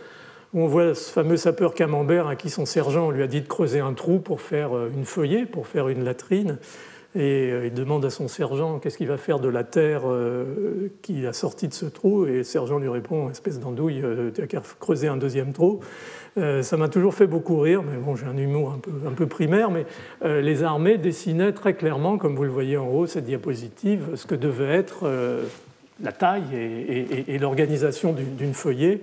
où on voit ce fameux sapeur camembert à qui son sergent lui a dit de creuser un trou pour faire euh, une feuillée, pour faire une latrine. Et euh, il demande à son sergent qu'est-ce qu'il va faire de la terre euh, qui a sorti de ce trou. Et le sergent lui répond espèce d'andouille, tu as qu'à creuser un deuxième trou. ça m'a toujours fait beaucoup rire, mais bon, j'ai un humour un peu, un peu primaire. Mais les armées dessinaient très clairement, comme vous le voyez en haut, cette diapositive, ce que devait être la taille et, l'organisation d'une feuillée.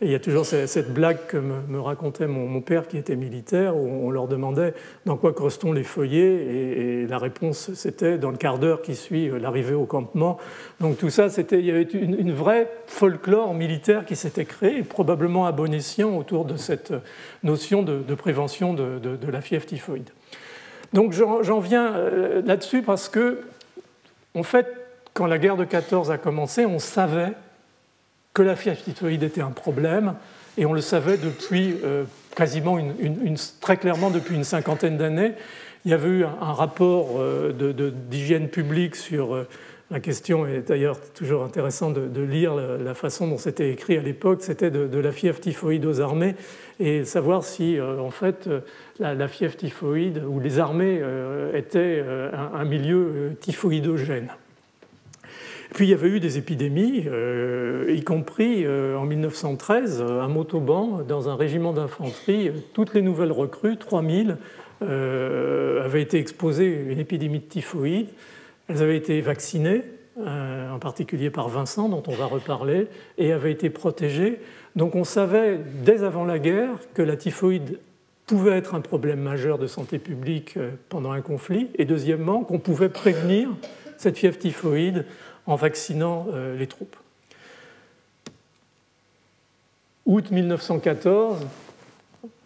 Il y a toujours cette blague que me, racontait mon, père qui était militaire, où on leur demandait dans quoi correspondent les feuillets, et, la réponse c'était dans le quart d'heure qui suit l'arrivée au campement. Donc tout ça, il y avait une, vraie folklore militaire qui s'était créée, probablement à bon escient autour de cette notion de, prévention de, de, la fièvre typhoïde. Donc j'en viens euh, là-dessus parce que, en fait, quand la guerre de 14 a commencé, on savait que la fièvre typhoïde était un problème, et on le savait depuis euh, quasiment une, très clairement depuis une cinquantaine d'années. Il y avait eu un, rapport euh, d'hygiène publique sur euh, la question, et d'ailleurs toujours intéressant de, lire la, façon dont c'était écrit à l'époque, c'était de, la fièvre typhoïde aux armées, et savoir si en fait la, fièvre typhoïde ou les armées étaient un milieu typhoïdogène. Puis il y avait eu des épidémies, euh, y compris euh, en 1913, à Montauban, dans un régiment d'infanterie, toutes les nouvelles recrues, 3000, euh, avaient été exposées à une épidémie de typhoïde. Elles avaient été vaccinées, en particulier par Vincent, dont on va reparler, et avaient été protégées. Donc on savait dès avant la guerre que la typhoïde pouvait être un problème majeur de santé publique pendant un conflit, et deuxièmement qu'on pouvait prévenir cette fièvre typhoïde en vaccinant euh, les troupes. Août 1914,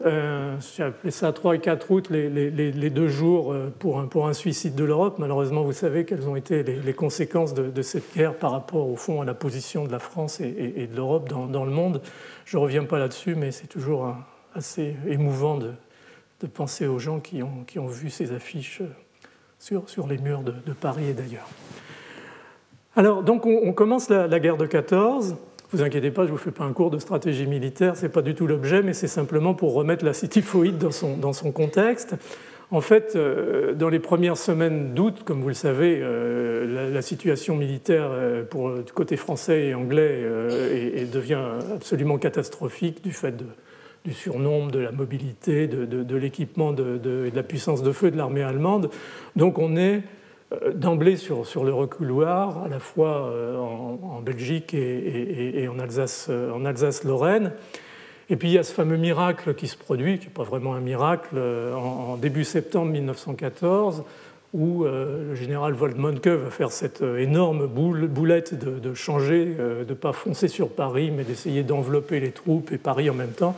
euh, j'ai appelé ça 3 et 4 août, les, deux jours euh, pour un, suicide de l'Europe. Malheureusement, vous savez quelles ont été les, conséquences de, cette guerre par rapport, au fond, à la position de la France et, de l'Europe dans, le monde. Je ne reviens pas là-dessus, mais c'est toujours assez émouvant de, penser aux gens qui ont, vu ces affiches sur, les murs de Paris et d'ailleurs. Alors, donc, on, commence la, guerre de 14. Vous inquiétez pas, je ne vous fais pas un cours de stratégie militaire, ce n'est pas du tout l'objet, mais c'est simplement pour remettre la typhoïde dans son, dans son contexte. En fait, euh, dans les premières semaines d'août, comme vous le savez, euh, la, situation militaire euh, pour, côté français et anglais devient absolument catastrophique du fait du surnombre, de la mobilité, de, de l'équipement et de la puissance de feu de l'armée allemande. Donc on est d'emblée sur, sur, le reculoir, à la fois euh, en, Belgique et, en euh, Alsace-Lorraine. Alsace, et puis il y a ce fameux miracle qui se produit, qui n'est pas vraiment un miracle, en, début septembre 1914, où le général Woldmonke va faire cette énorme boule, boulette de, changer, de ne pas foncer sur Paris, mais d'essayer d'envelopper les troupes et Paris en même temps.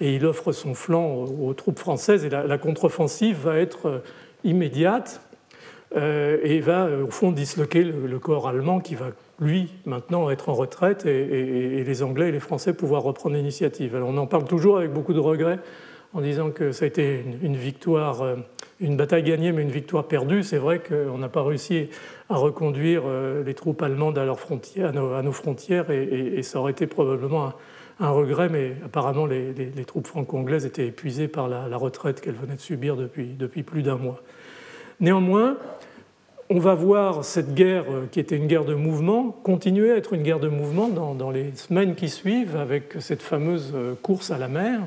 Et il offre son flanc aux, troupes françaises. Et la, contre-offensive va être immédiate euh, et va euh, au fond disloquer le, corps allemand qui va lui maintenant être en retraite et, les Anglais et les Français pouvoir reprendre l'initiative. Alors on en parle toujours avec beaucoup de regrets en disant que ça a été une, victoire, euh, une bataille gagnée mais une victoire perdue. C'est vrai qu'on n'a pas réussi à reconduire les troupes allemandes à, leurs frontières, à, nos, frontières et, ça aurait été probablement un, regret, mais apparemment les, troupes franco-anglaises étaient épuisées par la, la retraite qu'elles venaient de subir depuis, depuis plus d'un mois. Néanmoins, on va voir cette guerre, euh, qui était une guerre de mouvement, continuer à être une guerre de mouvement dans, les semaines qui suivent, avec cette fameuse euh, course à la mer,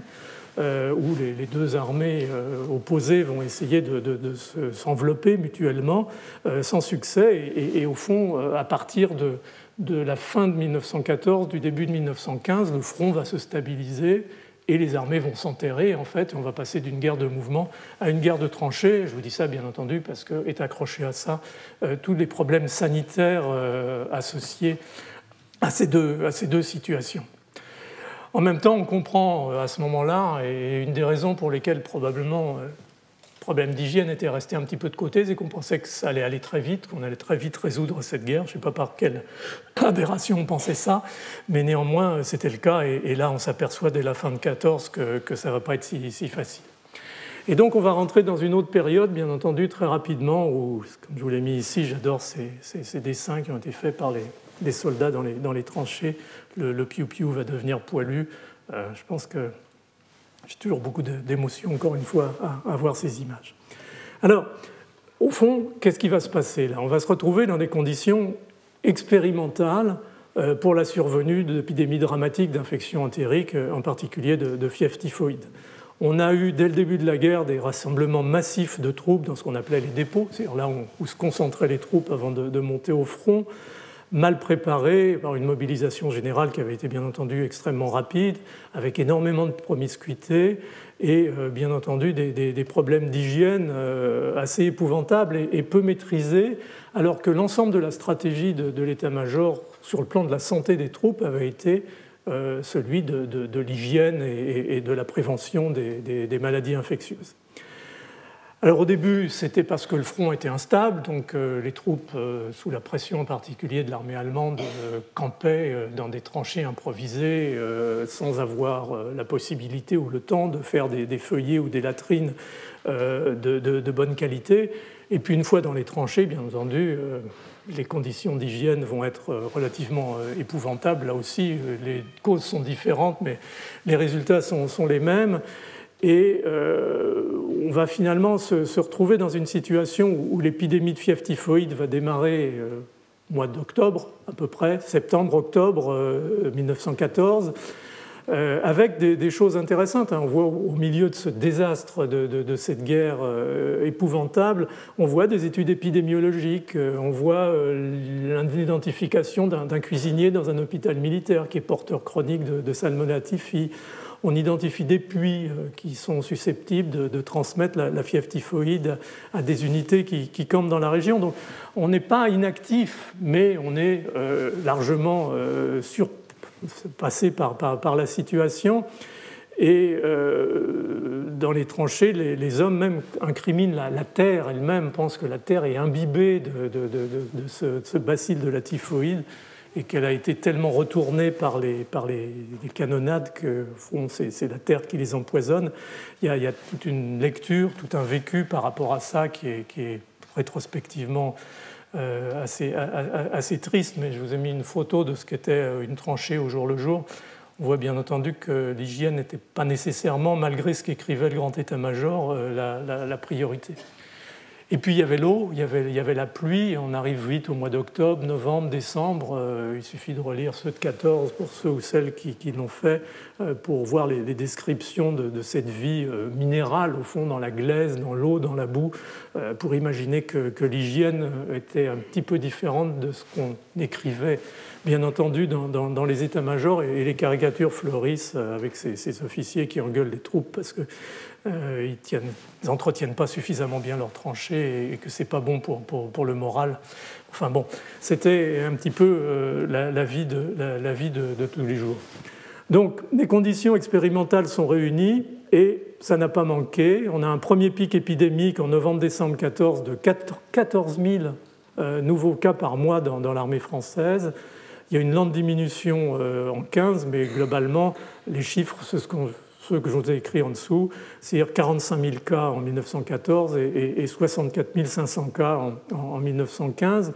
euh, où les, deux armées opposées vont essayer de, s'envelopper mutuellement, sans succès. Et, au fond, à partir de, de la fin de 1914, du début de 1915, le front va se stabiliser et les armées vont s'enterrer, en fait, on va passer d'une guerre de mouvement à une guerre de tranchées. Je vous dis ça, bien entendu, parce que est accroché à ça euh, tous les problèmes sanitaires euh, associés à ces, deux, à ces deux situations. En même temps, on comprend euh, à ce moment-là, et une des raisons pour lesquelles probablement problème d'hygiène était resté un petit peu de côté, c'est qu'on pensait que ça allait aller très vite, qu'on allait très vite résoudre cette guerre. Je ne sais pas par quelle aberration on pensait ça, mais néanmoins c'était le cas. Et, là, on s'aperçoit dès la fin de 14 que, ça ne va pas être si, facile. Et donc on va rentrer dans une autre période, bien entendu, très rapidement, où, comme je vous l'ai mis ici, j'adore ces, dessins qui ont été faits par les, soldats dans les, dans les tranchées. Le, le piou-piou va devenir poilu. Euh, je pense que j'ai toujours beaucoup d'émotions, encore une fois, à, voir ces images. Alors, au fond, qu'est-ce qui va se passer là? On va se retrouver dans des conditions expérimentales euh, pour la survenue d'épidémies dramatiques d'infections entériques, euh, en particulier de, fièvre typhoïde. On a eu dès le début de la guerre des rassemblements massifs de troupes dans ce qu'on appelait les dépôts, c'est-à-dire là où, se concentraient les troupes avant de, monter au front. Mal préparé par une mobilisation générale qui avait été bien entendu extrêmement rapide, avec énormément de promiscuité et bien entendu des, problèmes d'hygiène assez épouvantables et, peu maîtrisés, alors que l'ensemble de la stratégie de, l'état-major sur le plan de la santé des troupes avait été celui de, l'hygiène et, de la prévention des maladies infectieuses. Alors au début, c'était parce que le front était instable, donc euh, les troupes, euh, sous la pression en particulier de l'armée allemande, euh, campaient dans des tranchées improvisées sans avoir la possibilité ou le temps de faire des, feuillets ou des latrines de, bonne qualité. Et puis une fois dans les tranchées, bien entendu, les conditions d'hygiène vont être relativement épouvantables. Là aussi, les causes sont différentes, mais les résultats sont, sont les mêmes. Et euh, on va finalement se, retrouver dans une situation où, l'épidémie de fièvre typhoïde va démarrer euh, au mois d'octobre, à peu près, septembre-octobre 1914. Euh, avec des, choses intéressantes. Hein. On voit au milieu de ce désastre de, cette guerre épouvantable, on voit des études épidémiologiques, on voit l'identification d'un cuisinier dans un hôpital militaire qui est porteur chronique de, salmonella typhi on identifie des puits euh, qui sont susceptibles de, transmettre la, fièvre typhoïde à des unités qui, campent dans la région. Donc on n'est pas inactif, mais on est euh, largement euh, surpassé par, la situation. Et dans les tranchées, les, hommes même incriminent la, terre elle-même, pensent que la terre est imbibée de, ce, de ce, bacille de la typhoïde et qu'elle a été tellement retournée par les, par les, canonnades que c'est la terre qui les empoisonne. Il y, a, toute une lecture, tout un vécu par rapport à ça qui est, qui est rétrospectivement euh, assez, assez, triste, mais je vous ai mis une photo de ce qu'était euh, une tranchée au jour le jour. On voit bien entendu que l'hygiène n'était pas nécessairement, malgré ce qu'écrivait le grand état-major, euh, la priorité. Et puis il y avait l'eau, il, y avait la pluie, on arrive vite au mois d'octobre, novembre, décembre. Euh, il suffit de relire ceux de 14 pour ceux ou celles qui, l'ont fait euh, pour voir les, descriptions de, cette vie euh, minérale au fond dans la glaise, dans l'eau, dans la boue, pour imaginer que, l'hygiène était un petit peu différente de ce qu'on écrivait bien entendu dans, les états-majors et, les caricatures fleurissent avec ces, officiers qui engueulent les troupes parce que euh, n'entretiennent pas suffisamment bien leurs tranchées et que c'est pas bon pour, le moral. Enfin bon, c'était un petit peu euh, la, vie, de, tous les jours. Donc les conditions expérimentales sont réunies et ça n'a pas manqué. On a un premier pic épidémique en novembre-décembre 14 de 14 000 euh, nouveaux cas par mois dans l'armée française. Il y a une lente diminution en 15, mais globalement, les chiffres, c'est ce ceux que je vous ai écrits en dessous, c'est-à-dire 45 000 cas en 1914 et, 64 500 cas en, 1915.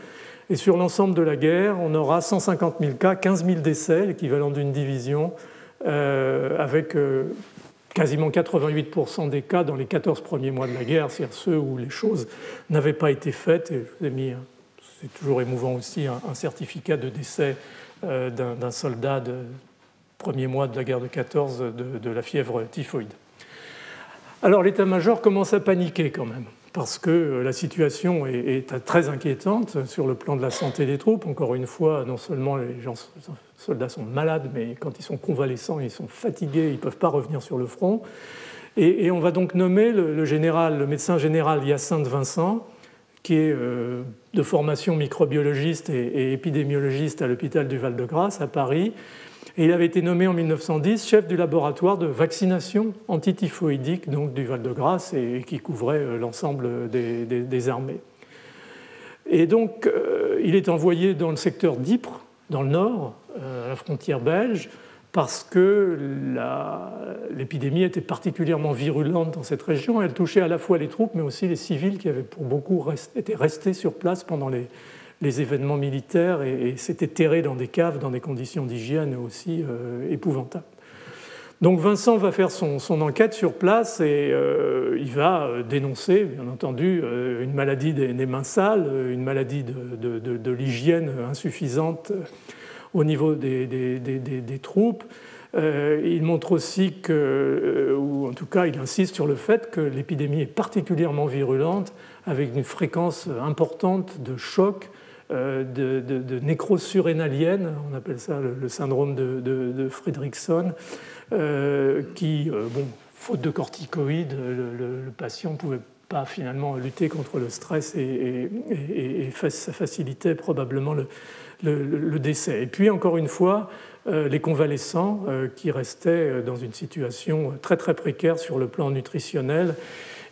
Et sur l'ensemble de la guerre, on aura 150 000 cas, 15 000 décès, l'équivalent d'une division, euh, avec euh, quasiment 88% des cas dans les 14 premiers mois de la guerre, c'est-à-dire ceux où les choses n'avaient pas été faites. Je vous ai mis, c'est toujours émouvant aussi, un, certificat de décès euh, d'un soldat de premier mois de la guerre de 14 de, la fièvre typhoïde. Alors l'état-major commence à paniquer quand même, parce que la situation est, très inquiétante sur le plan de la santé des troupes. Encore une fois, non seulement les soldats sont malades, mais quand ils sont convalescents, ils sont fatigués, ils ne peuvent pas revenir sur le front. Et, on va donc nommer le, général, le médecin général Hyacinthe Vincent, qui est euh, de formation microbiologiste et épidémiologiste à l'hôpital du Val-de-Grâce à Paris, et il avait été nommé en 1910 chef du laboratoire de vaccination antityphoïdique donc du Val-de-Grâce et, qui couvrait euh, l'ensemble des, armées. Et donc, euh, il est envoyé dans le secteur d'Ypres, dans le nord, à la frontière belge, parce que l'épidémie était particulièrement virulente dans cette région. Elle touchait à la fois les troupes, mais aussi les civils qui avaient pour beaucoup été restés sur place pendant les, événements militaires et, s'était terré dans des caves dans des conditions d'hygiène aussi euh, épouvantables. Donc Vincent va faire son, enquête sur place et euh, il va euh, dénoncer, bien entendu, une maladie des, mains sales, une maladie de, l'hygiène insuffisante au niveau des, des troupes. il montre aussi que, ou en tout cas il insiste sur le fait que l'épidémie est particulièrement virulente avec une fréquence importante de chocs de, nécrose surrénalienne, on appelle ça le, syndrome de, de Fredrickson, qui, bon, faute de corticoïdes, le, patient ne pouvait pas finalement lutter contre le stress et, ça facilitait probablement le, décès. Et puis encore une fois, euh, les convalescents euh, qui restaient euh, dans une situation très très précaire sur le plan nutritionnel.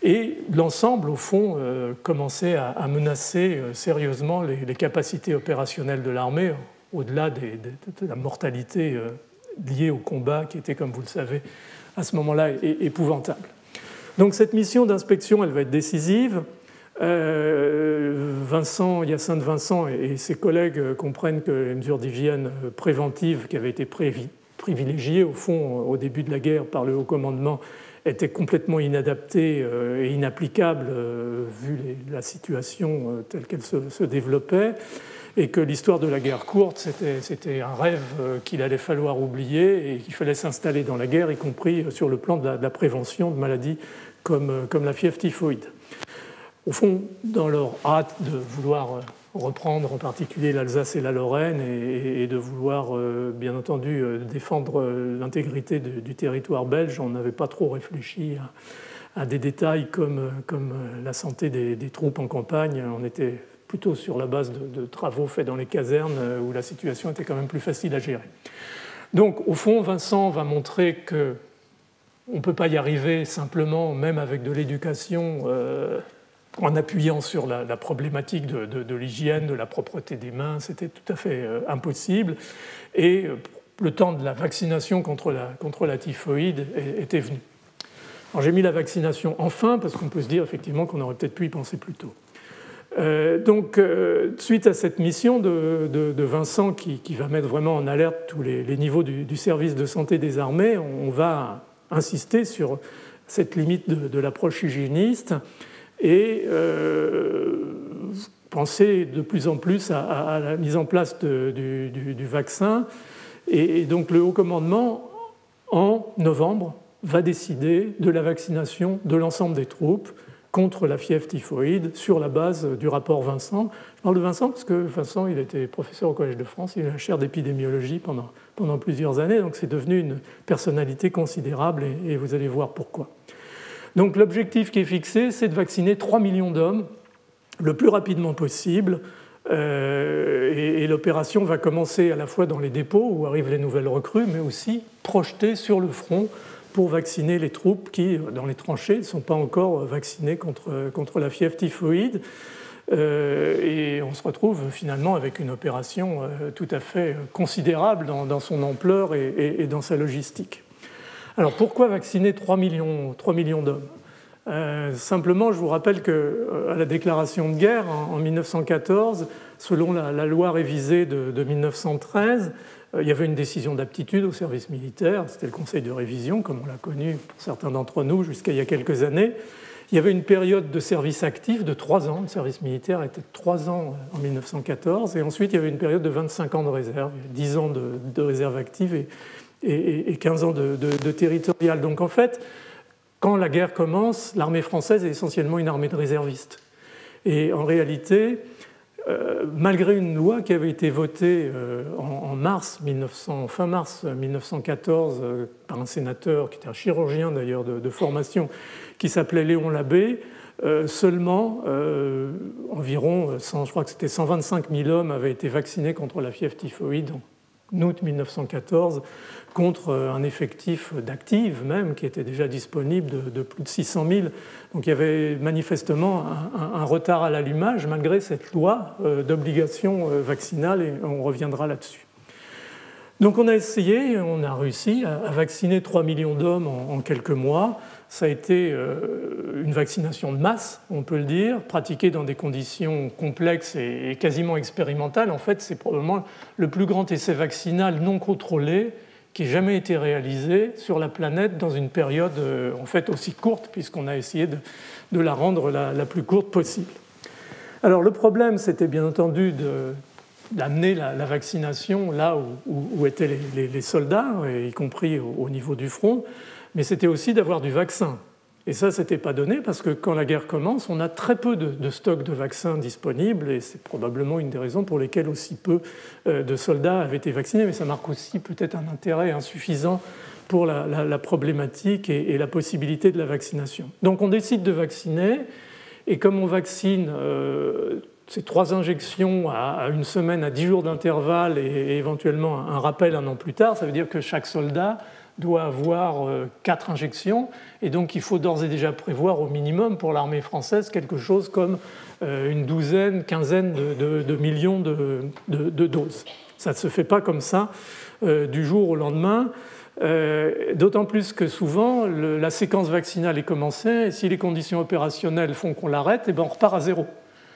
Et l'ensemble, au fond, commençait à, menacer sérieusement les, capacités opérationnelles de l'armée, au-delà de la mortalité liée au combat qui était, comme vous le savez, à ce moment-là épouvantable. Donc cette mission d'inspection, elle va être décisive. Euh, Vincent, Hyacinthe Vincent et ses collègues comprennent que les mesures d'hygiène préventive qui avaient été privilégiées au fond au début de la guerre par le haut commandement étaient complètement inadaptées euh, et inapplicables euh, vu la situation telle qu'elle se développait et que l'histoire de la guerre courte, c'était un rêve euh, qu'il allait falloir oublier et qu'il fallait s'installer dans la guerre, y compris euh, sur le plan de la, prévention de maladies comme, euh, comme, la fièvre typhoïde. Au fond, dans leur hâte de vouloir reprendre en particulier l'Alsace et la Lorraine et, de vouloir, bien entendu, défendre l'intégrité du territoire belge, on n'avait pas trop réfléchi à, des détails comme, la santé des, troupes en campagne. On était plutôt sur la base de, travaux faits dans les casernes euh, où la situation était quand même plus facile à gérer. Donc, au fond, Vincent va montrer que on ne peut pas y arriver simplement, même avec de l'éducation, euh, en appuyant sur la, problématique de, l'hygiène, de la propreté des mains. C'était tout à fait euh, impossible. Et le temps de la vaccination contre la, typhoïde était venu. J'ai mis la vaccination enfin parce qu'on peut se dire effectivement qu'on aurait peut-être pu y penser plus tôt. Euh, donc, euh, suite à cette mission de, Vincent qui, va mettre vraiment en alerte tous les, niveaux du, service de santé des armées, on va insister sur cette limite de, l'approche hygiéniste et euh, penser de plus en plus à, la mise en place du, vaccin. et donc, le haut commandement, en novembre, va décider de la vaccination de l'ensemble des troupes contre la fièvre typhoïde sur la base du rapport Vincent. Je parle de Vincent parce que Vincent, il était professeur au Collège de France, il a la chaire d'épidémiologie pendant plusieurs années, donc c'est devenu une personnalité considérable et, vous allez voir pourquoi. Donc l'objectif qui est fixé, c'est de vacciner 3 millions d'hommes le plus rapidement possible. Euh, et, l'opération va commencer à la fois dans les dépôts où arrivent les nouvelles recrues, mais aussi projetée sur le front pour vacciner les troupes qui, dans les tranchées, ne sont pas encore vaccinées contre, contre la fièvre typhoïde. Euh, et on se retrouve finalement avec une opération euh, tout à fait considérable dans, son ampleur et, dans sa logistique. Alors pourquoi vacciner 3 millions, 3 millions d'hommes euh, Simplement, je vous rappelle qu'à la déclaration de guerre en, 1914, selon la, loi révisée de, de 1913, euh, il y avait une décision d'aptitude au service militaire, c'était le conseil de révision, comme on l'a connu pour certains d'entre nous jusqu'à il y a quelques années. Il y avait une période de service actif de trois ans, le service militaire était de trois ans euh, en 1914, et ensuite il y avait une période de 25 ans de réserve, 10 ans de, réserve active et, 15 ans de, territorial. Donc en fait, quand la guerre commence, l'armée française est essentiellement une armée de réservistes. Et en réalité, euh, malgré une loi qui avait été votée euh, en, mars 1900, fin mars 1914 euh, par un sénateur qui était un chirurgien d'ailleurs de, formation, qui s'appelait Léon Labbé, seulement environ, je crois que c'était 125 000 hommes avaient été vaccinés contre la fièvre typhoïde en août 1914 contre un effectif d'actifs même qui était déjà disponible de, plus de 600 000. Donc il y avait manifestement un, retard à l'allumage malgré cette loi euh, d'obligation euh, vaccinale et on reviendra là-dessus. Donc on a essayé, on a réussi à vacciner 3 millions d'hommes en, quelques mois. Ça a été euh, une vaccination de masse, on peut le dire, pratiquée dans des conditions complexes et quasiment expérimentales. En fait, c'est probablement le plus grand essai vaccinal non contrôlé qui n'a jamais été réalisé sur la planète dans une période euh, en fait aussi courte, puisqu'on a essayé de, la rendre la, plus courte possible. Alors le problème, c'était bien entendu d'amener la, vaccination là où, étaient les, soldats, y compris au, niveau du front, mais c'était aussi d'avoir du vaccin. Et ça, ce n'était pas donné parce que quand la guerre commence, on a très peu de, de stocks de vaccins disponibles et c'est probablement une des raisons pour lesquelles aussi peu euh, de soldats avaient été vaccinés. Mais ça marque aussi peut-être un intérêt insuffisant pour la, problématique et, la possibilité de la vaccination. Donc on décide de vacciner et comme on vaccine euh, ces trois injections à, une semaine, à dix jours d'intervalle et, éventuellement un rappel un an plus tard, ça veut dire que chaque soldat doit avoir euh, quatre injections, et donc il faut d'ores et déjà prévoir au minimum pour l'armée française quelque chose comme euh, une douzaine, quinzaine de, millions de, doses. Ça ne se fait pas comme ça euh, du jour au lendemain, d'autant plus que souvent la séquence vaccinale est commencée, et si les conditions opérationnelles font qu'on l'arrête, eh ben on repart à zéro.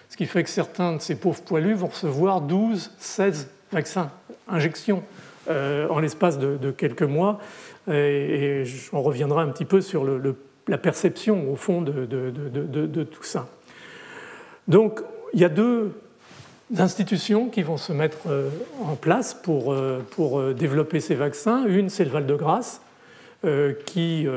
Ce qui fait que certains de ces pauvres poilus vont recevoir 12, 16 vaccins, injections, en l'espace de, quelques mois et, on reviendra un petit peu sur la perception au fond de, tout ça. Donc il y a deux institutions qui vont se mettre euh, en place pour, euh, pour euh, développer ces vaccins. Une, c'est le Val-de-Grâce, qui,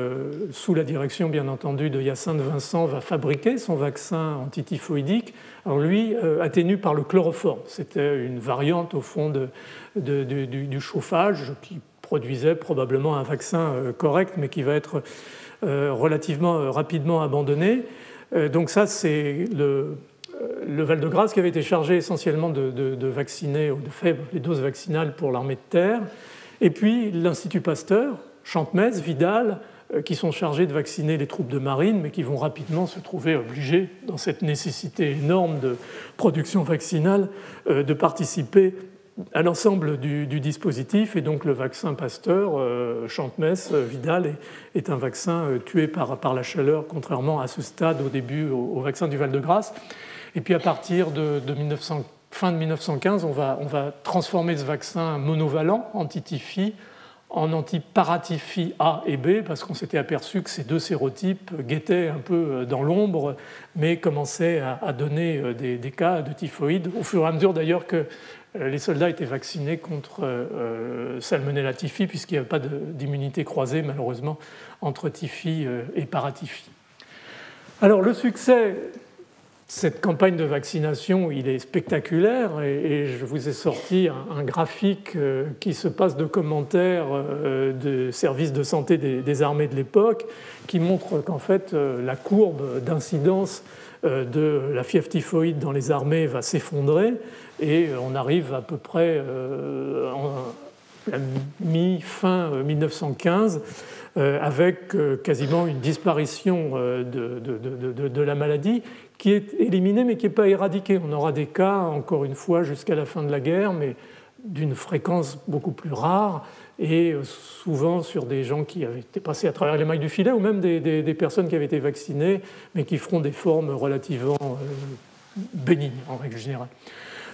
sous la direction bien entendu de Hyacinthe Vincent, va fabriquer son vaccin antityphoïdique. Alors lui, atténu par le chloroforme. C'était une variante au fond du, chauffage qui produisait probablement un vaccin euh, correct, mais qui va être euh, relativement euh, rapidement abandonné. Donc ça, c'est le, Val-de-Grâce qui avait été chargé essentiellement de, vacciner ou de faire les doses vaccinales pour l'armée de terre. Et puis l'Institut Pasteur, Champmetz, Vidal, qui sont chargés de vacciner les troupes de marine, mais qui vont rapidement se trouver obligés, dans cette nécessité énorme de production vaccinale, de participer à l'ensemble du, dispositif. Et donc le vaccin Pasteur, euh, euh Vidal, est, un vaccin euh, tué par, la chaleur, contrairement à ce stade au début au, vaccin du Val-de-Grâce. Et puis à partir de, fin de 1915, on va, transformer ce vaccin monovalent, anti-Tifi, en anti-paratifi A et B, parce qu'on s'était aperçu que ces deux sérotypes guettaient un peu euh, dans l'ombre, mais commençaient à, donner des, des, cas de typhoïde, au fur et à mesure d'ailleurs que euh, les soldats étaient vaccinés contre euh, Salmonella typhi, puisqu'il n'y avait pas d'immunité croisée, malheureusement, entre typhi euh, et paratyphi. Alors, le succès cette campagne de vaccination, il est spectaculaire et, je vous ai sorti un, graphique qui se passe de commentaires de services de santé des, armées de l'époque qui montre qu'en fait la courbe d'incidence de la fièvre typhoïde dans les armées va s'effondrer et on arrive à peu près euh, en mi-fin 1915 euh, euh, avec quasiment une disparition de, la maladie qui est éliminée mais qui n'est pas éradiquée. On aura des cas, encore une fois, jusqu'à la fin de la guerre, mais d'une fréquence beaucoup plus rare et souvent sur des gens qui avaient été passés à travers les mailles du filet ou même des, personnes qui avaient été vaccinées mais qui feront des formes relativement bénignes en règle générale.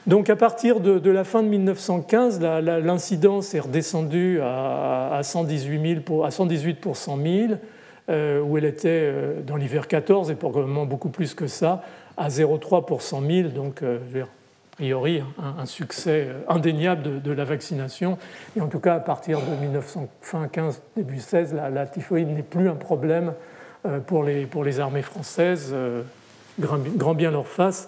Donc à partir de, la fin de 1915, l'incidence est redescendue à, 118, pour, 118 pour 100 000, euh, où elle était euh, dans l'hiver 14 et probablement beaucoup plus que ça, à 0,3 pour 100 000, donc euh, a priori un, succès indéniable de, la vaccination. Et en tout cas, à partir de 1915, début 16, la, typhoïde n'est plus un problème pour les, pour les armées françaises, grand, bien leur face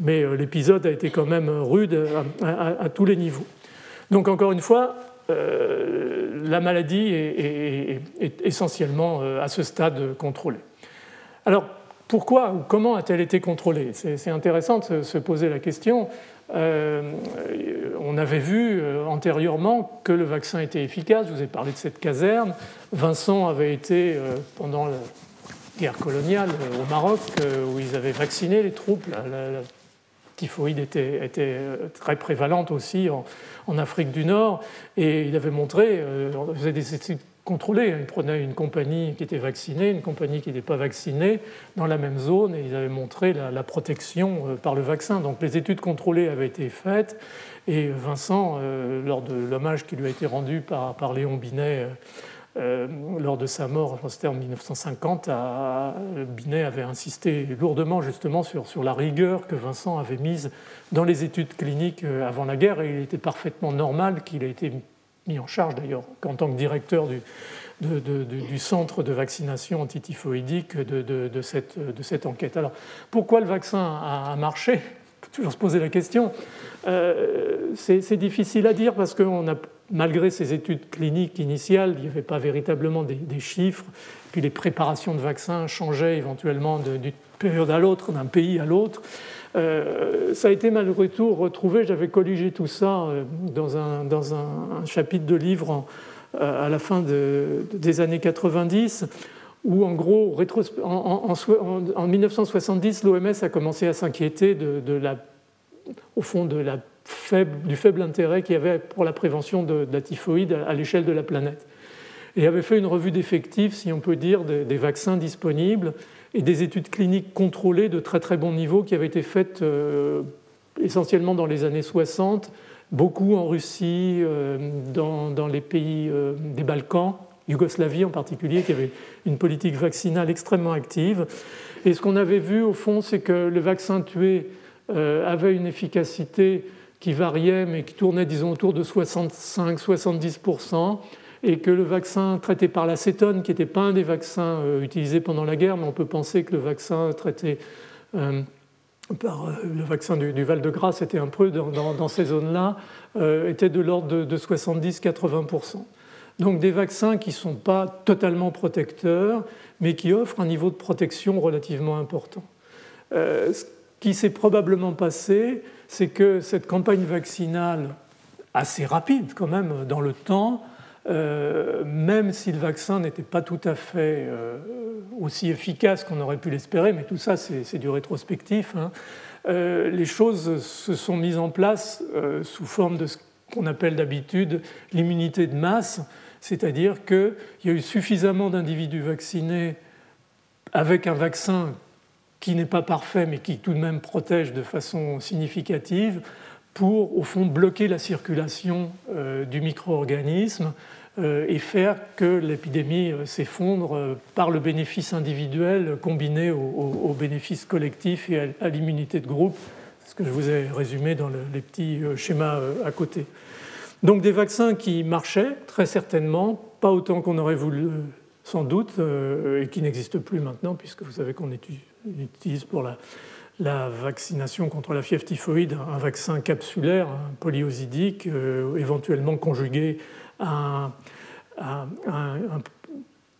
mais euh, l'épisode a été quand même rude à, tous les niveaux. Donc encore une fois, euh, la maladie est, essentiellement euh, à ce stade contrôlée. Alors pourquoi ou comment a-t-elle été contrôlée? C'est intéressant de se poser la question. on avait vu antérieurement que le vaccin était efficace. Je vous ai parlé de cette caserne. Vincent avait été, pendant la guerre coloniale au Maroc, où ils avaient vacciné les troupes typhoïde était, euh, très prévalente aussi en, Afrique du Nord. Et il avait montré, euh, on faisait des études contrôlées. Il prenait une compagnie qui était vaccinée, une compagnie qui n'était pas vaccinée dans la même zone et ils avaient montré la, protection euh, par le vaccin. Donc les études contrôlées avaient été faites et Vincent, lors de l'hommage qui lui a été rendu par, par Léon Binet, euh, lors de sa mort, c'était en 1950, Binet avait insisté lourdement justement sur, sur, la rigueur que Vincent avait mise dans les études cliniques euh, avant la guerre et il était parfaitement normal qu'il ait été mis en charge d'ailleurs en tant que directeur du, du centre de vaccination antityphoïdique de, cette, de, cette, enquête. Alors, pourquoi le vaccin a, marché? Toujours se poser la question. Euh, c'est difficile à dire parce que a, malgré ces études cliniques initiales, il n'y avait pas véritablement des, chiffres. Puis les préparations de vaccins changeaient éventuellement d'une période à l'autre, d'un pays à l'autre. Euh, ça a été malgré tout retrouvé, j'avais colligé tout ça euh, dans un, chapitre de livre à la fin des années 90, où en gros, en, 1970, l'OMS a commencé à s'inquiéter de, au fond de du faible intérêt qu'il y avait pour la prévention de, la typhoïde à, l'échelle de la planète. Et avait fait une revue d'effectifs, si on peut dire, des, vaccins disponibles et des études cliniques contrôlées de très très bon niveau qui avaient été faites euh, essentiellement dans les années 60 beaucoup en Russie, euh, dans, les pays euh, des Balkans, Yougoslavie en particulier, qui avait une politique vaccinale extrêmement active. Et ce qu'on avait vu, au fond, c'est que le vaccin tué euh, avait une efficacité qui variait, mais qui tournait, disons, autour de 65-70%, et que le vaccin traité par l'acétone, qui n'était pas un des vaccins utilisés pendant la guerre, mais on peut penser que le vaccin traité par euh, le vaccin du, Val-de-Grâce était un peu dans, ces zones-là, euh, était de l'ordre de, 70-80%. Donc des vaccins qui ne sont pas totalement protecteurs, mais qui offrent un niveau de protection relativement important. Euh, ce qui s'est probablement passé, c'est que cette campagne vaccinale, assez rapide quand même dans le temps, euh, même si le vaccin n'était pas tout à fait euh, aussi efficace qu'on aurait pu l'espérer, mais tout ça c'est du rétrospectif, hein, les choses se sont mises en place sous forme de ce qu'on appelle d'habitude l'immunité de masse, c'est-à-dire qu'il y a eu suffisamment d'individus vaccinés avec un vaccin qui n'est pas parfait mais qui tout de même protège de façon significative pour, au fond, bloquer la circulation du micro-organisme euh, et faire que l'épidémie euh, s'effondre euh, par le bénéfice individuel combiné au, bénéfice collectif et à, l'immunité de groupe, ce que je vous ai résumé dans les petits schémas à côté. Donc des vaccins qui marchaient très certainement, pas autant qu'on aurait voulu sans doute, et qui n'existent plus maintenant, puisque vous savez qu'on utilise pour la, vaccination contre la fièvre typhoïde un vaccin capsulaire, un polyosidique, éventuellement conjugué à un,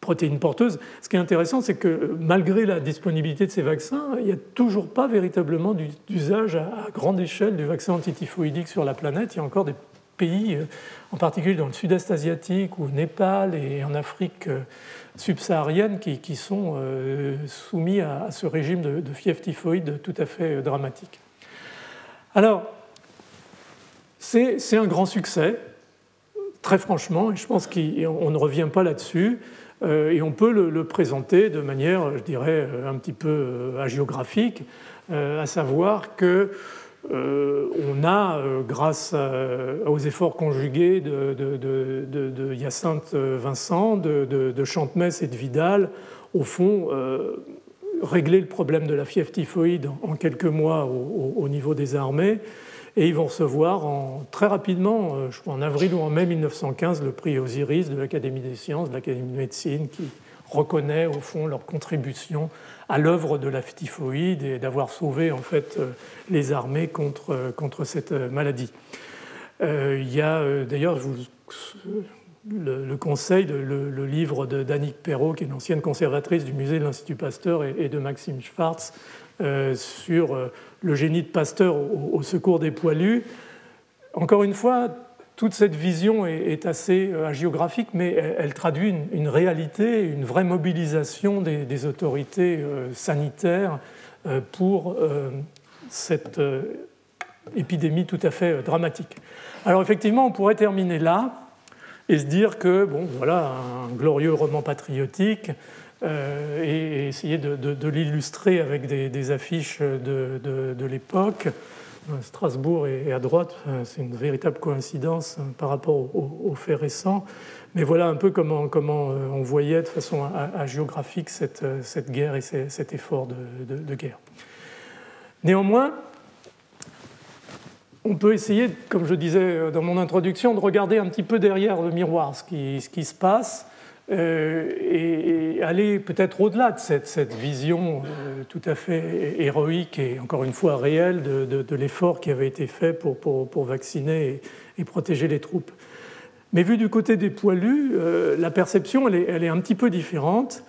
protéine porteuse. Ce qui est intéressant, c'est que malgré la disponibilité de ces vaccins, il n'y a toujours pas véritablement d'usage à grande échelle du vaccin antityphoïdique sur la planète. Il y a encore des pays, euh, en particulier dans le sud-est asiatique ou au Népal et en Afrique euh, subsaharienne, qui, sont euh, soumis à, ce régime de, de fièvre typhoïde tout à fait dramatique. Alors, c'est un grand succès très franchement, et je pense qu'on ne revient pas là-dessus, et on peut le, présenter de manière, je dirais, un petit peu euh, hagiographique, euh, à savoir que on a, grâce aux efforts conjugués de, Hyacinthe Vincent, de, Chantemesse et de Vidal, au fond, réglé le problème de la fièvre typhoïde en quelques mois au niveau des armées. Et ils vont recevoir très rapidement, euh, je crois en avril ou en mai 1915, le prix Osiris de l'Académie des sciences, de l'Académie de médecine, qui reconnaît au fond leur contribution à l'œuvre de la typhoïde et d'avoir sauvé en fait euh, les armées contre, euh, contre cette maladie. il y a d'ailleurs le, conseil, le, le livre Danique Perrault, qui est une ancienne conservatrice du musée de l'Institut Pasteur, et, de Maxime Schwartz sur le génie de Pasteur au, secours des poilus. Encore une fois, toute cette vision est, assez euh, géographique, mais elle, traduit une, réalité, une vraie mobilisation des, autorités euh, sanitaires euh, pour cette épidémie tout à fait dramatique. Alors effectivement, on pourrait terminer là et se dire que, bon, voilà, un glorieux roman patriotique, et, essayer de, l'illustrer avec des, affiches de, l'époque. Strasbourg est à droite, c'est une véritable coïncidence hein, par rapport aux, faits récents. Mais voilà un peu comment, euh, on voyait de façon géographique cette, guerre et cet effort de, guerre. Néanmoins, on peut essayer, comme je disais dans mon introduction, de regarder un petit peu derrière le miroir ce qui se passe euh, et, aller peut-être au-delà de cette, vision euh, tout à fait héroïque et encore une fois réelle de, l'effort qui avait été fait pour, vacciner et, protéger les troupes. Mais vu du côté des poilus, euh, la perception elle est, un petit peu différente.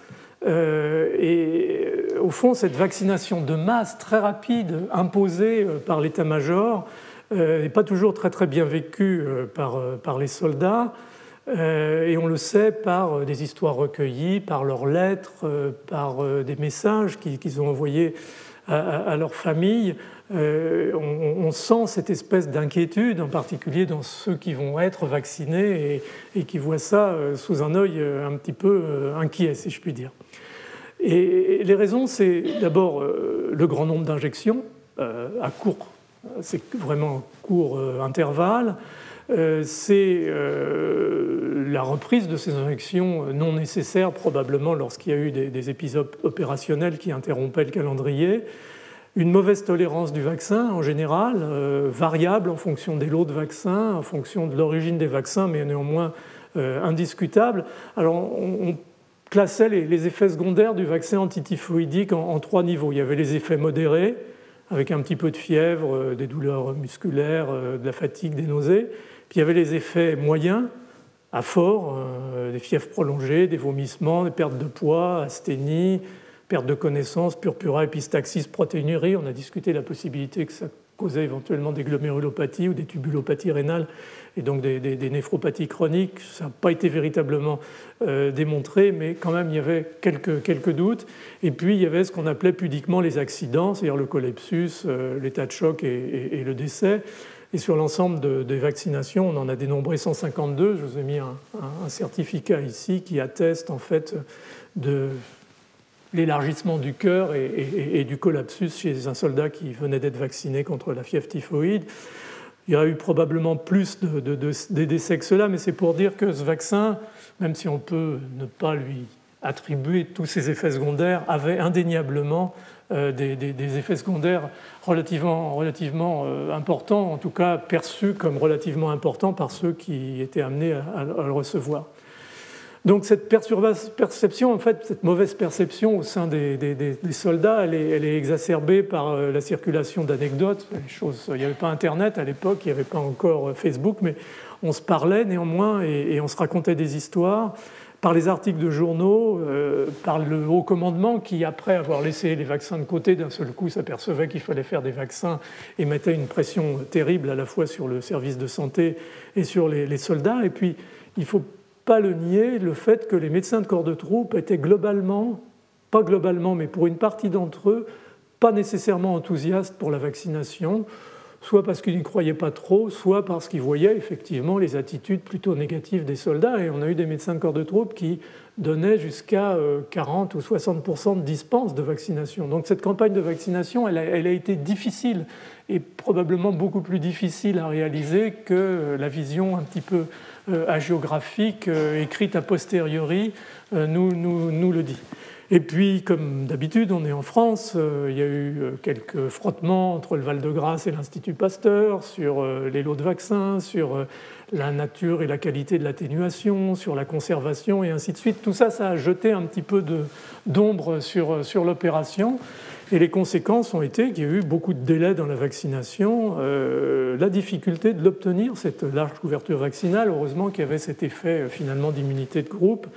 et au fond, cette vaccination de masse très rapide imposée par l'état-major n'est pas toujours très très bien vécue par les soldats. Euh, et on le sait par euh, des histoires recueillies, par leurs lettres, euh, par des messages qu'ils ont envoyés à, leur famille. On, sent cette espèce d'inquiétude, en particulier dans ceux qui vont être vaccinés et, qui voient ça sous un œil un petit peu inquiet, si je puis dire. Et les raisons, c'est d'abord le grand nombre d'injections à court, c'est vraiment court intervalle. Euh, c'est euh, la reprise de ces injections non nécessaires, probablement lorsqu'il y a eu des, épisodes opérationnels qui interrompaient le calendrier, une mauvaise tolérance du vaccin en général, euh, variable en fonction des lots de vaccins, en fonction de l'origine des vaccins, mais néanmoins indiscutable. Alors on, classait les, effets secondaires du vaccin antityphoïdique en, trois niveaux. Il y avait les effets modérés, avec un petit peu de fièvre, des douleurs musculaires, de la fatigue, des nausées. Puis il y avait les effets moyens à fort, euh, des fièvres prolongées, des vomissements, des pertes de poids, asthénie, perte de connaissance, purpura, épistaxis, protéinurie. On a discuté de la possibilité que ça causait éventuellement des glomérulopathies ou des tubulopathies rénales et donc des, néphropathies chroniques. Ça n'a pas été véritablement euh, démontré, mais quand même il y avait quelques, doutes. Et puis il y avait ce qu'on appelait pudiquement les accidents, c'est-à-dire le collapsus, euh, l'état de choc et le décès. Et sur l'ensemble des vaccinations, on en a dénombré 152. Je vous ai mis un, certificat ici qui atteste en fait de l'élargissement du cœur et, du collapsus chez un soldat qui venait d'être vacciné contre la fièvre typhoïde. Il y a eu probablement plus de, de décès que cela, mais c'est pour dire que ce vaccin, même si on peut ne pas lui attribuer tous ses effets secondaires, avait indéniablement euh, des, effets secondaires relativement, relativement euh, importants, en tout cas perçus comme relativement importants par ceux qui étaient amenés à, le recevoir. Donc cette perception, en fait, cette mauvaise perception au sein des, soldats, elle est, elle est, exacerbée par euh, la circulation d'anecdotes. il n'y avait pas Internet à l'époque, il n'y avait pas encore Facebook, mais on se parlait néanmoins et on se racontait des histoires par les articles de journaux, euh, par le haut commandement qui, après avoir laissé les vaccins de côté, d'un seul coup s'apercevait qu'il fallait faire des vaccins et mettait une pression terrible à la fois sur le service de santé et sur les, soldats. Et puis, il ne faut pas le nier, le fait que les médecins de corps de troupes étaient globalement, pas globalement, mais pour une partie d'entre eux, pas nécessairement enthousiastes pour la vaccination soit parce qu'ils n'y croyaient pas trop, soit parce qu'ils voyaient effectivement les attitudes plutôt négatives des soldats. Et on a eu des médecins de corps de troupes qui donnaient jusqu'à 40 euh, ou 60% de dispense de vaccination. Donc cette campagne de vaccination, elle a, été difficile et probablement beaucoup plus difficile à réaliser que euh, la vision un petit peu euh, hagiographique écrite a posteriori nous le dit. Et puis, comme d'habitude, on est en France, euh, il y a eu euh, quelques frottements entre le Val-de-Grâce et l'Institut Pasteur sur euh, les lots de vaccins, sur la nature et la qualité de l'atténuation, sur la conservation et ainsi de suite. Tout ça, ça a jeté un petit peu d'ombre sur, sur l'opération. Et les conséquences ont été qu'il y a eu beaucoup de délais dans la vaccination, la difficulté de l'obtenir, cette large couverture vaccinale, heureusement qu'il y avait cet effet finalement d'immunité de groupe,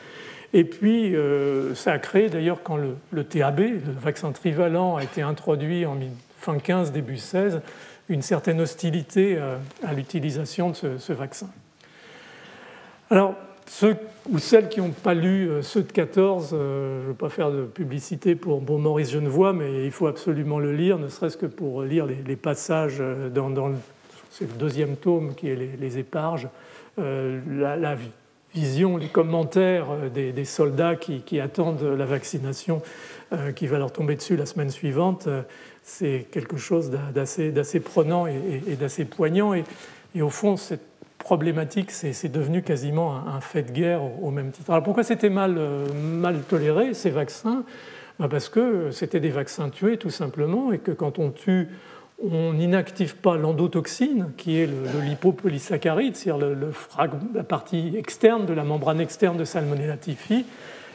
et puis, euh, ça a créé d'ailleurs quand le, TAB, le vaccin trivalent, a été introduit en fin 15, début 16, une certaine hostilité euh, à, l'utilisation de ce, vaccin. Alors, ceux ou celles qui n'ont pas lu euh, ceux de 14, je ne veux pas faire de publicité pour bon Maurice Genevoix, mais il faut absolument le lire, ne serait-ce que pour lire les, passages dans, le, le, deuxième tome qui est les, éparges, la, la, vision, les commentaires euh, des, soldats qui, attendent la vaccination euh, qui va leur tomber dessus la semaine suivante, euh, c'est quelque chose d'assez prenant et, d'assez poignant. Et, au fond, cette problématique, c'est devenu quasiment un, fait de guerre au, même titre. Alors pourquoi c'était mal, mal toléré, ces vaccins? Bah, Parce que c'était des vaccins tués, tout simplement, et que quand on tue on n'inactive pas l'endotoxine, qui est le, lipopolysaccharide, c'est-à-dire la partie externe de la membrane externe de Salmonella typhi.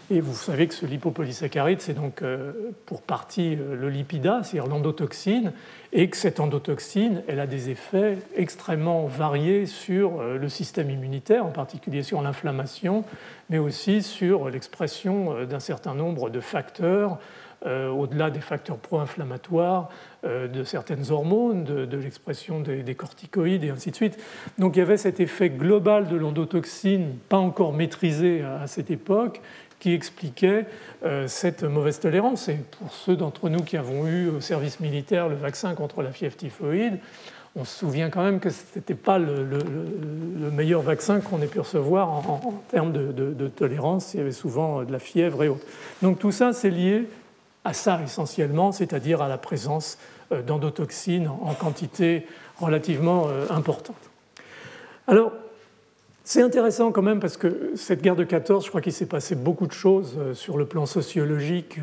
Et vous savez que ce lipopolysaccharide, c'est donc euh, pour partie euh, le lipida, c'est-à-dire l'endotoxine, et que cette endotoxine, elle a des effets extrêmement variés sur euh, le système immunitaire, en particulier sur l'inflammation, mais aussi sur l'expression d'un certain nombre de facteurs euh, au-delà des facteurs pro-inflammatoires, euh, de certaines hormones, de, l'expression des, corticoïdes et ainsi de suite. Donc il y avait cet effet global de l'endotoxine, pas encore maîtrisé à, cette époque, qui expliquait euh, cette mauvaise tolérance. Et pour ceux d'entre nous qui avons eu au service militaire le vaccin contre la fièvre typhoïde, on se souvient quand même que ce n'était pas le, meilleur vaccin qu'on ait pu recevoir en, termes de, tolérance. Il y avait souvent de la fièvre et autres. Donc tout ça, c'est lié à ça essentiellement, c'est-à-dire à la présence euh, d'endotoxines en quantité relativement euh, importante. Alors, c'est intéressant quand même parce que cette guerre de 14, je crois qu'il s'est passé beaucoup de choses euh, sur le plan sociologique.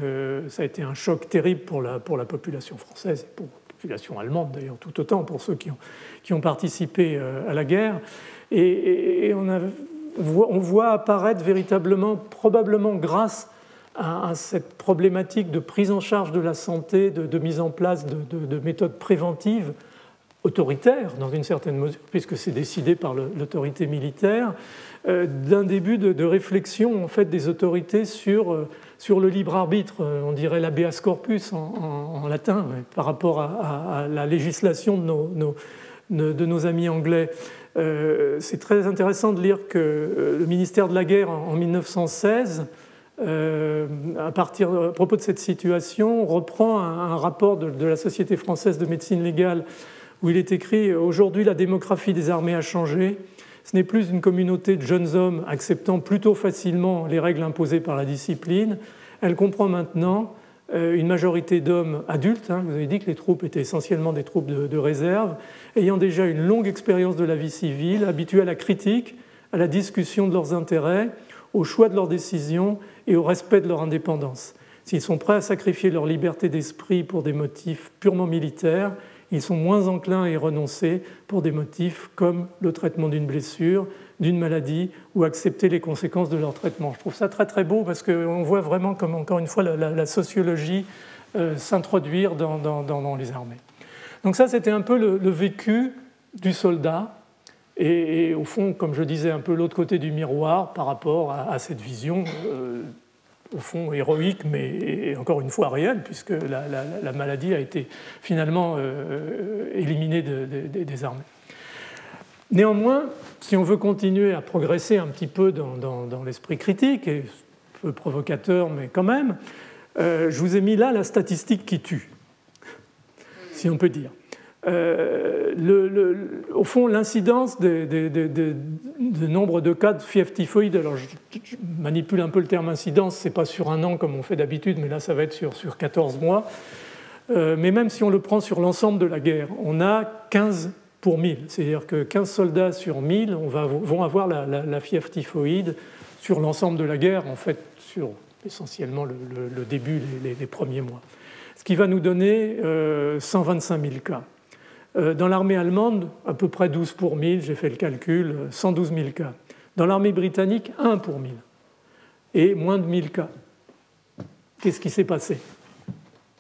Ça a été un choc terrible pour la, pour la population française et pour la population allemande d'ailleurs, tout autant pour ceux qui ont, qui ont participé à la guerre. Et, on, on voit apparaître véritablement, probablement grâce à, cette problématique de prise en charge de la santé, de, mise en place de, méthodes préventives autoritaires, dans une certaine mesure, puisque c'est décidé par l'autorité militaire, euh, d'un début de, réflexion en fait, des autorités sur, euh, sur le libre arbitre, euh, on dirait l'habeas corpus en, latin, par rapport à, la législation de nos amis anglais. c'est très intéressant de lire que le ministère de la Guerre, en 1916, euh, à, partir, à propos de cette situation, on reprend un, rapport de, la Société française de médecine légale où il est écrit Aujourd'hui, la démographie des armées a changé. Ce n'est plus une communauté de jeunes hommes acceptant plutôt facilement les règles imposées par la discipline. Elle comprend maintenant euh, une majorité d'hommes adultes. Hein. vous avez dit que les troupes étaient essentiellement des troupes de réserve, ayant déjà une longue expérience de la vie civile, habitués à la critique, à la discussion de leurs intérêts, au choix de leurs décisions et au respect de leur indépendance. S'ils sont prêts à sacrifier leur liberté d'esprit pour des motifs purement militaires, ils sont moins enclins à y renoncer pour des motifs comme le traitement d'une blessure, d'une maladie ou accepter les conséquences de leur traitement. Je trouve ça très très beau parce qu'on voit vraiment comme encore une fois la, sociologie euh, s'introduire dans, les armées. Donc ça c'était un peu le, vécu du soldat et, au fond, comme je disais, un peu l'autre côté du miroir par rapport à, cette vision, euh, au fond héroïque, mais encore une fois réelle, puisque la, maladie a été finalement euh, éliminée des armées. Néanmoins, si on veut continuer à progresser un petit peu dans, l'esprit critique, et peu provocateur, mais quand même, euh, je vous ai mis là la statistique qui tue, si on peut dire. Euh, au fond, l'incidence de, nombre de cas de fièvre typhoïde, alors je, manipule un peu le terme incidence, c'est pas sur un an comme on fait d'habitude, mais là ça va être sur, sur 14 mois. Euh, mais même si on le prend sur l'ensemble de la guerre, on a 15 pour 1000, c'est-à-dire que 15 soldats sur 1000 on va, vont avoir la, fièvre typhoïde sur l'ensemble de la guerre, en fait sur essentiellement le, début, les, premiers mois. Ce qui va nous donner 125 euh, 000 cas. Euh, dans l'armée allemande, à peu près 12 pour 1000, j'ai fait le calcul, 112 000 cas. Dans l'armée britannique, 1 pour 1000. Et moins de 1000 cas. Qu'est-ce qui s'est passé?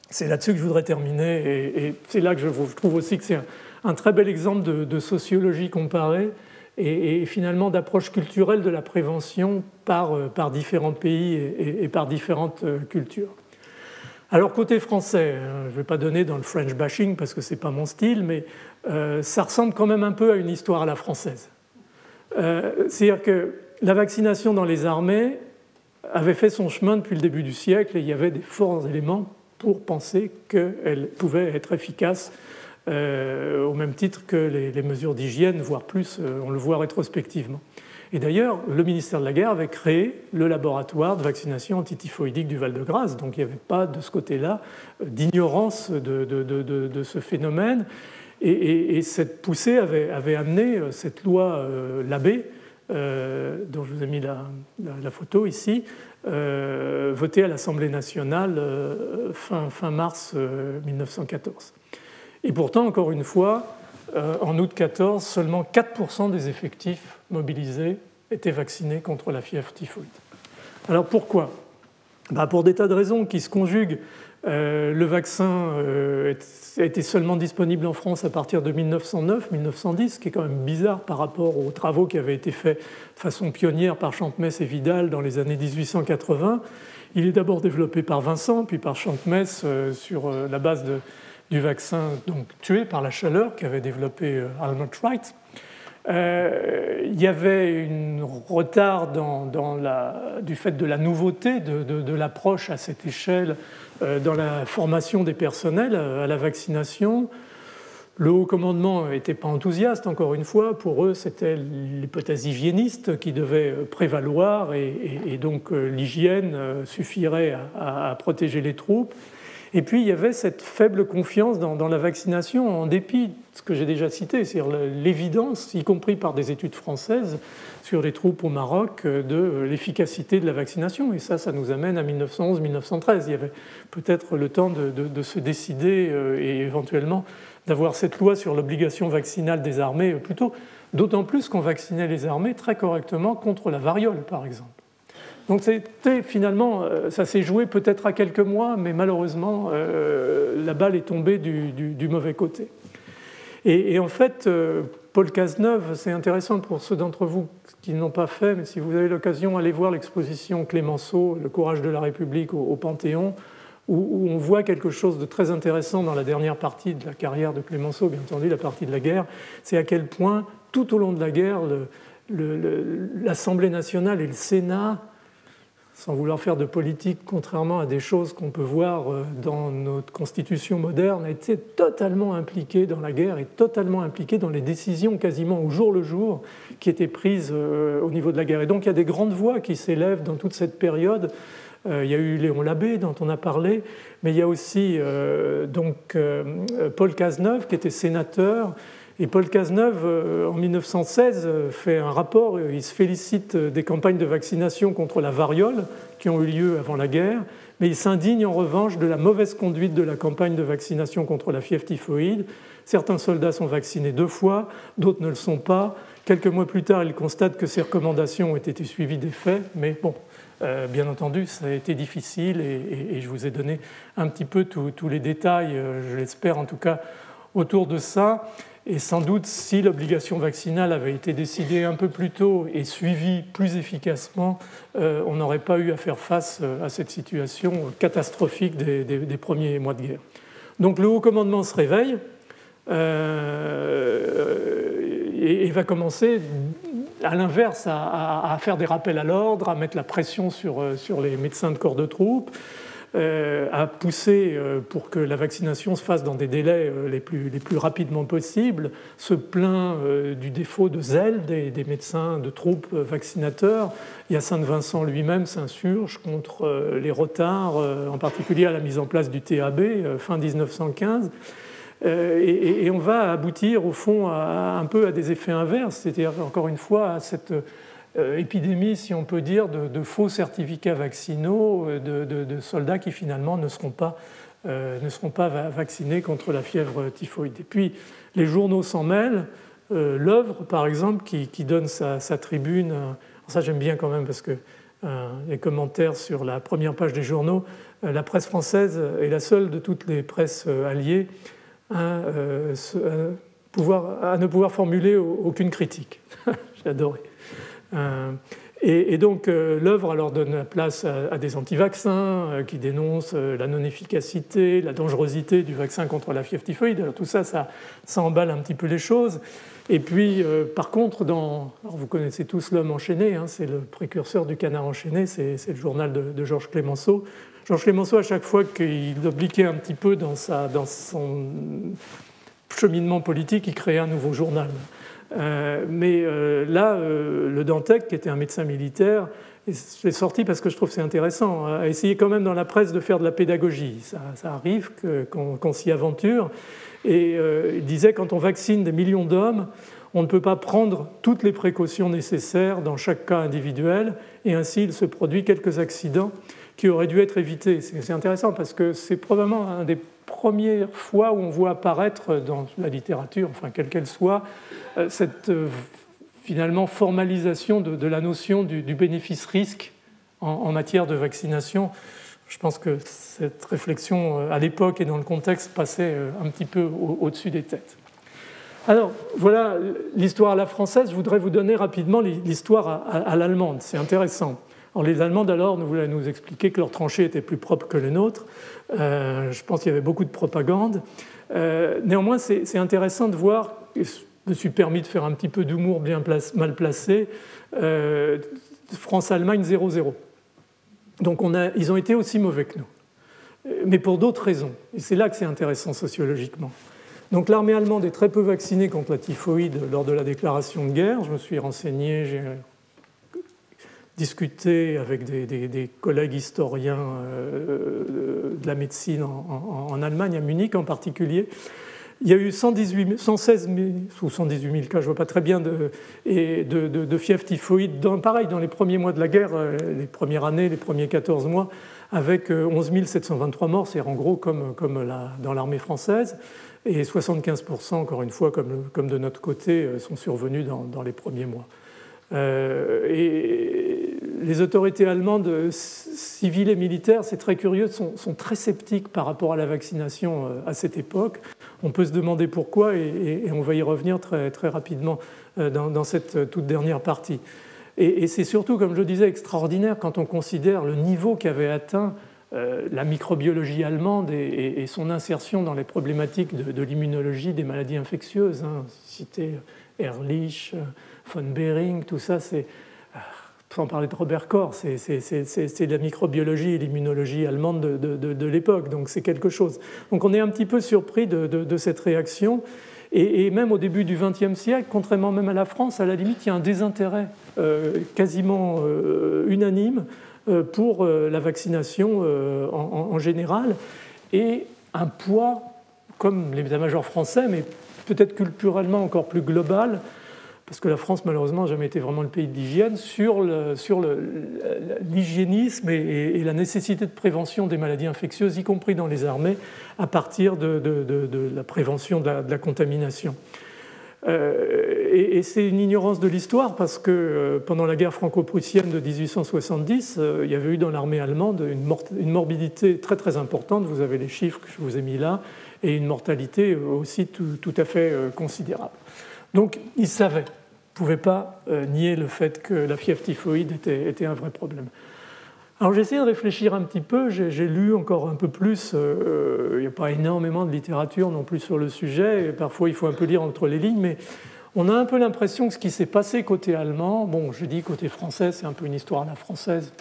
C'est là-dessus que je voudrais terminer. Et, c'est là que je trouve aussi que c'est un, très bel exemple de, sociologie comparée et, finalement d'approche culturelle de la prévention par, euh, différents pays et, par différentes euh, cultures. Alors côté français, hein, je ne vais pas donner dans le French bashing parce que ce n'est pas mon style, mais euh, ça ressemble quand même un peu à une histoire à la française. Euh, c'est-à-dire que la vaccination dans les armées avait fait son chemin depuis le début du siècle et il y avait des forts éléments pour penser qu'elle pouvait être efficace euh, au même titre que les mesures d'hygiène, voire plus, on le voit rétrospectivement. Et d'ailleurs, le ministère de la Guerre avait créé le laboratoire de vaccination antityphoïdique du Val-de-Grâce. Donc il n'y avait pas de ce côté-là euh, d'ignorance de, ce phénomène. Et, cette poussée avait, amené euh, cette loi euh, Labbé, dont je vous ai mis la, photo ici, votée à l'Assemblée nationale fin, fin, mars 1914. Et pourtant, encore une fois, en août 14, seulement 4% des effectifs mobilisés étaient vaccinés contre la fièvre typhoïde. Alors pourquoi? Bah, Pour des tas de raisons qui se conjuguent. Euh, le vaccin euh, été seulement disponible en France à partir de 1909-1910, ce qui est quand même bizarre par rapport aux travaux qui avaient été faits de façon pionnière par Chantemesse et Vidal dans les années 1880. Il est d'abord développé par Vincent, puis par Chantemesse euh, sur la base du vaccin donc, tué par la chaleur qu'avait développé Albert Wright. Euh, il y avait un retard dans, du fait de la nouveauté de, l'approche à cette échelle euh, dans la formation des personnels à la vaccination. Le haut commandement n'était pas enthousiaste, encore une fois. Pour eux, c'était l'hypothèse hygiéniste qui devait prévaloir et, donc euh, l'hygiène suffirait à, protéger les troupes. Et puis il y avait cette faible confiance dans, la vaccination, en dépit de ce que j'ai déjà cité, c'est-à-dire l'évidence, y compris par des études françaises sur les troupes au Maroc, euh, de l'efficacité de la vaccination. Et ça, ça nous amène à 1911-1913. Il y avait peut-être le temps de, se décider euh, et éventuellement d'avoir cette loi sur l'obligation vaccinale des armées euh, plutôt, d'autant plus qu'on vaccinait les armées très correctement contre la variole, par exemple. Donc c'était finalement, euh, ça s'est joué peut-être à quelques mois, mais malheureusement, euh, la balle est tombée du, mauvais côté. Et, en fait, euh, Paul Cazeneuve, c'est intéressant pour ceux d'entre vous qui ne l'ont pas fait, mais si vous avez l'occasion, allez voir l'exposition Clémenceau, Le courage de la République au, Panthéon, où, on voit quelque chose de très intéressant dans la dernière partie de la carrière de Clémenceau, bien entendu, la partie de la guerre, c'est à quel point, tout au long de la guerre, l'Assemblée nationale et le Sénat sans vouloir faire de politique, contrairement à des choses qu'on peut voir euh, dans notre constitution moderne, a été totalement impliqué dans la guerre et totalement impliqué dans les décisions quasiment au jour le jour qui étaient prises euh, au niveau de la guerre. Et donc il y a des grandes voix qui s'élèvent dans toute cette période. Euh, il y a eu Léon Labbé dont on a parlé, mais il y a aussi donc Paul Cazeneuve qui était sénateur et Paul Cazeneuve, euh, en 1916, euh, fait un rapport, il se félicite des campagnes de vaccination contre la variole qui ont eu lieu avant la guerre, mais il s'indigne en revanche de la mauvaise conduite de la campagne de vaccination contre la fièvre typhoïde. Certains soldats sont vaccinés deux fois, d'autres ne le sont pas. Quelques mois plus tard, il constate que ces recommandations ont été suivies des faits, mais bon, euh, bien entendu, ça a été difficile et, je vous ai donné un petit peu tous les détails, je l'espère en tout cas, autour de ça. Et sans doute, si l'obligation vaccinale avait été décidée un peu plus tôt et suivie plus efficacement, euh, on n'aurait pas eu à faire face euh, à cette situation catastrophique des, premiers mois de guerre. Donc le haut commandement se réveille euh, et, va commencer, à l'inverse, à, faire des rappels à l'ordre, à mettre la pression sur, sur les médecins de corps de troupes. Euh, a poussé euh, pour que la vaccination se fasse dans des délais euh, les plus, les plus rapidement possibles, se plaint du défaut de zèle des, médecins de troupes vaccinateurs. Hyacinthe Vincent lui-même s'insurge contre les retards, en particulier à la mise en place du TAB fin 1915. Et, on va aboutir au fond un peu à des effets inverses, c'est-à-dire encore une fois à cette euh, épidémie, si on peut dire, de, faux certificats vaccinaux euh, de, soldats qui finalement ne seront pas, euh, ne seront pas vaccinés contre la fièvre typhoïde. Et puis les journaux s'en mêlent. L'œuvre, par exemple, qui, donne sa, tribune, ça j'aime bien quand même parce que les commentaires sur la première page des journaux, la presse française est la seule de toutes les presses alliées à, à ne pouvoir formuler aucune critique. J'ai adoré. Euh, et, donc euh, l'œuvre alors donne la place à, des anti-vaccins euh, qui dénoncent la non-efficacité, la dangerosité du vaccin contre la fièvre typhoïde. Tout ça, ça, emballe un petit peu les choses. Et puis, par contre, vous connaissez tous L'homme enchaîné, hein, c'est le précurseur du canard enchaîné, c'est le journal de, Georges Clémenceau. Georges Clémenceau, à chaque fois qu'il obliquait un petit peu dans, dans son cheminement politique, il créait un nouveau journal. Euh, mais euh, là, euh, le Dantec, qui était un médecin militaire, est sorti parce que je trouve c'est intéressant, a essayé quand même dans la presse de faire de la pédagogie. Ça, arrive qu'on s'y aventure. Et il disait, quand on vaccine des millions d'hommes, on ne peut pas prendre toutes les précautions nécessaires dans chaque cas individuel, et ainsi il se produit quelques accidents qui auraient dû être évités. C'est intéressant parce que c'est probablement un des première fois où on voit apparaître dans la littérature, enfin quelle qu'elle soit, cette finalement formalisation de, la notion du, bénéfice-risque en, matière de vaccination. Je pense que cette réflexion à l'époque et dans le contexte passait un petit peu au-dessus des têtes. Alors, voilà l'histoire à la française. Je voudrais vous donner rapidement l'histoire à, l'allemande. C'est intéressant. Les Allemands, alors, nous voulaient nous expliquer que leurs tranchées étaient plus propres que les nôtres. Euh, je pense qu'il y avait beaucoup de propagande. Euh, néanmoins, c'est intéressant de voir, je me suis permis de faire un petit peu d'humour mal placé, euh, France-Allemagne 0-0. Donc ils ont été aussi mauvais que nous, mais pour d'autres raisons. Et c'est là que c'est intéressant sociologiquement. Donc l'armée allemande est très peu vaccinée contre la typhoïde lors de la déclaration de guerre. Je me suis renseigné, discuté avec des, collègues historiens euh, de la médecine en, Allemagne, à Munich en particulier. Il y a eu 118, 116 000, ou 118 000 cas, je ne vois pas très bien, de, de, fièvre typhoïde, pareil, dans les premiers mois de la guerre, euh, les premières années, les premiers 14 mois, avec 11 euh, 723 morts, c'est en gros comme, dans l'armée française. Et 75%, encore une fois, comme, de notre côté, sont survenus dans les premiers mois. Euh, et les autorités allemandes, civiles et militaires, c'est très curieux, sont, très sceptiques par rapport à la vaccination euh, à cette époque. On peut se demander pourquoi, et, on va y revenir très, rapidement dans, cette toute dernière partie. Et, c'est surtout, comme je le disais, extraordinaire quand on considère le niveau qu'avait atteint euh, la microbiologie allemande et, son insertion dans les problématiques de, l'immunologie des maladies infectieuses. Hein. Citer Ehrlich, von Behring, tout ça, c'est euh, sans parler de Robert Koch, c'est la microbiologie et l'immunologie allemande de, l'époque, donc c'est quelque chose. Donc on est un petit peu surpris de, cette réaction, et, même au début du XXe siècle, contrairement même à la France, à la limite, il y a un désintérêt euh, quasiment unanime euh, pour euh, la vaccination euh, en, général et un poids, comme l'état-major français, mais peut-être culturellement encore plus global, parce que la France, malheureusement, n'a jamais été vraiment le pays de l'hygiène, sur l'hygiénisme et, la nécessité de prévention des maladies infectieuses, y compris dans les armées, à partir de, la prévention de la contamination. Euh, et, c'est une ignorance de l'histoire parce que euh, pendant la guerre franco-prussienne de 1870, euh, il y avait eu dans l'armée allemande une, morbidité très très importante, vous avez les chiffres que je vous ai mis là, et une mortalité aussi tout, à fait considérable. Donc ils savaient, ne pouvaient pas nier le fait que la fièvre typhoïde était un vrai problème. Alors j'ai essayé de réfléchir un petit peu, j'ai lu encore un peu plus, euh, il n'y a pas énormément de littérature non plus sur le sujet, et parfois il faut un peu lire entre les lignes, mais on a un peu l'impression que ce qui s'est passé côté allemand, bon je dis côté français, c'est un peu une histoire à la française,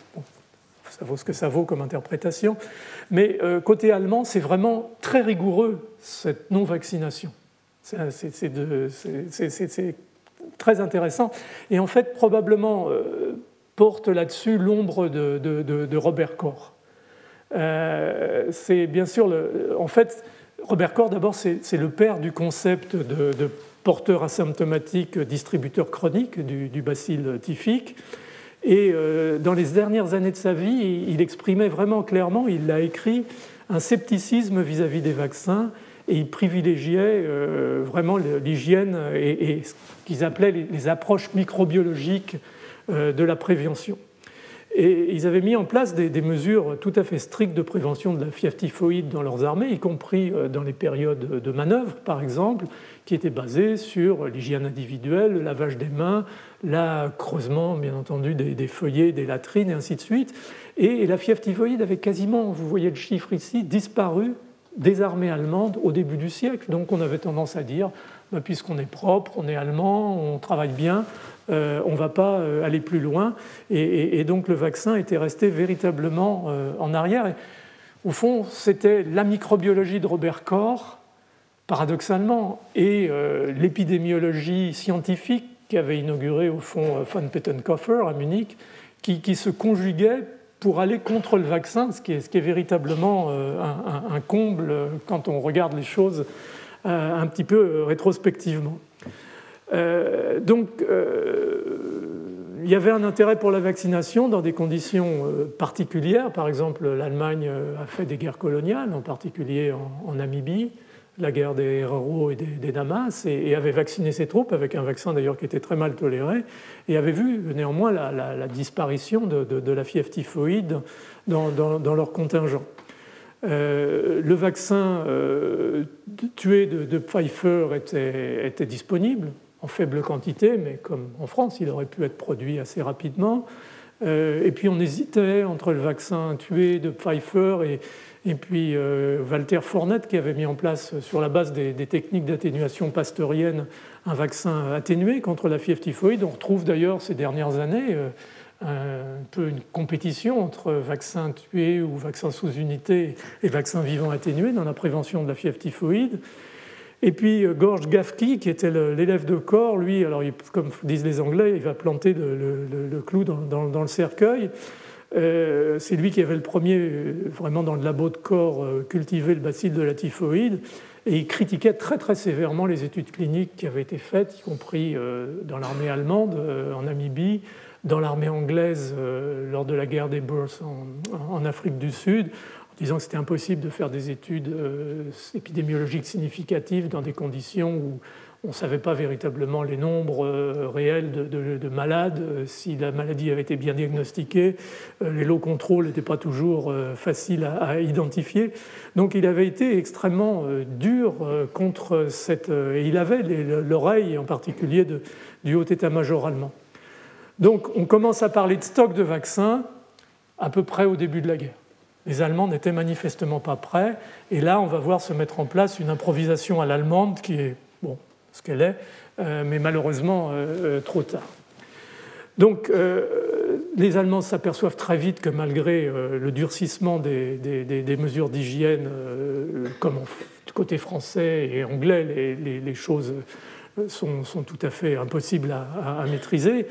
ça vaut ce que ça vaut comme interprétation, mais euh, côté allemand c'est vraiment très rigoureux cette non-vaccination. C'est très intéressant, et en fait probablement... Euh, porte là-dessus l'ombre de, Robert Koch. Euh, c'est bien sûr, en fait, Robert Koch, d'abord, c'est le père du concept de, porteur asymptomatique distributeur chronique du, du bacille typhique. Et euh, dans les dernières années de sa vie, il, exprimait vraiment clairement, il l'a écrit, un scepticisme vis-à-vis des vaccins et il privilégiait euh, vraiment l'hygiène et, ce qu'ils appelaient les, approches microbiologiques euh, de la prévention. Et ils avaient mis en place des, mesures tout à fait strictes de prévention de la fièvre typhoïde dans leurs armées, y compris euh, dans les périodes de manœuvre, par exemple, qui étaient basées sur l'hygiène individuelle, le lavage des mains, le creusement, bien entendu, des, feuillets, des latrines, et ainsi de suite. Et, la fièvre typhoïde avait quasiment, vous voyez le chiffre ici, disparu des armées allemandes au début du siècle. Donc on avait tendance à dire, bah, puisqu'on est propre, on est allemand, on travaille bien, euh, on ne va pas euh, aller plus loin. Et, donc le vaccin était resté véritablement euh, en arrière. au fond, c'était la microbiologie de Robert Koch, paradoxalement, et l'épidémiologie scientifique qu'avait inauguré au fond von Pettenkoffer à Munich, qui, se conjuguaient pour aller contre le vaccin, ce qui est, véritablement un, comble quand on regarde les choses un petit peu rétrospectivement. Euh, donc, euh, il y avait un intérêt pour la vaccination dans des conditions particulières. Par exemple, l'Allemagne a fait des guerres coloniales, en particulier en Namibie la guerre des Herero et des, Damas, et, avait vacciné ses troupes avec un vaccin d'ailleurs qui était très mal toléré, et avait vu néanmoins la, disparition de, la fièvre typhoïde dans, leur contingent. Euh, le vaccin euh, tué de, Pfeiffer était, était, disponible en faible quantité, mais comme en France, il aurait pu être produit assez rapidement. Euh, et puis on hésitait entre le vaccin tué de Pfeiffer et, et puis euh, Walter Fornet qui avait mis en place, sur la base des, techniques d'atténuation pasteurienne, un vaccin atténué contre la fièvre typhoïde. On retrouve d'ailleurs ces dernières années euh, un peu une compétition entre vaccins tués ou vaccins sous unité et vaccins vivants atténués dans la prévention de la fièvre typhoïde. Et puis euh, Gorge Gafki, qui était l'élève de corps, lui, alors comme disent les Anglais, il va planter le, clou dans, le cercueil. Euh, c'est lui qui avait le premier, euh, vraiment dans le labo de corps, euh, cultivé le bacille de la typhoïde. Et il critiquait très très sévèrement les études cliniques qui avaient été faites, y compris dans l'armée allemande, en Namibie, dans l'armée anglaise lors de la guerre des Boers en, Afrique du Sud, en disant que c'était impossible de faire des études épidémiologiques significatives dans des conditions où on ne savait pas véritablement les nombres euh, réels de, malades, euh, si la maladie avait été bien diagnostiquée, euh, les lots contrôles n'étaient pas toujours faciles à, identifier. Donc il avait été extrêmement dur contre cette... Et il avait l'oreille en particulier du haut état-major allemand. Donc on commence à parler de stock de vaccins à peu près au début de la guerre. Les Allemands n'étaient manifestement pas prêts, et là on va voir se mettre en place une improvisation à l'allemande qui est ce qu'elle est, euh, mais malheureusement euh, euh, trop tard. Donc les Allemands s'aperçoivent très vite que malgré le durcissement des, mesures d'hygiène, comme du côté français et anglais, les, choses sont, tout à fait impossibles à, maîtriser.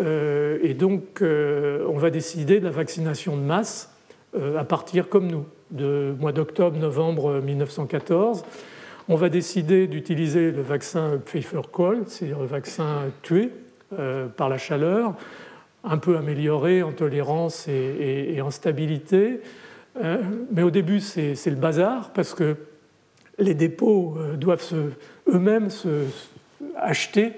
et donc on va décider de la vaccination de masse à partir, comme nous, de mois d'octobre-novembre 1914 on va décider d'utiliser le vaccin Pfeiffer-Kohl, c'est-à-dire le vaccin tué euh, par la chaleur, un peu amélioré en tolérance et, en stabilité. Euh, mais au début, c'est le bazar parce que les dépôts euh, doivent eux-mêmes se, acheter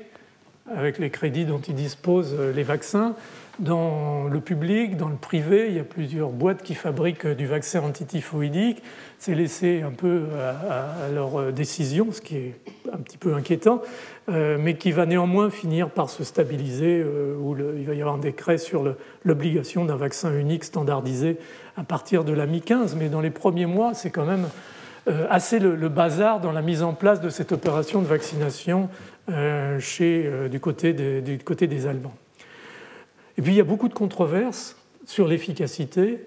avec les crédits dont ils disposent les vaccins. Dans le public, dans le privé, il y a plusieurs boîtes qui fabriquent du vaccin antityphoïdique. C'est laissé un peu à, leur décision, ce qui est un petit peu inquiétant, euh, mais qui va néanmoins finir par se stabiliser, euh, où il va y avoir un décret sur l'obligation d'un vaccin unique standardisé à partir de la mi-15. Mais dans les premiers mois, c'est quand même euh, assez le, bazar dans la mise en place de cette opération de vaccination chez, du côté des Allemands. Et puis il y a beaucoup de controverses sur l'efficacité,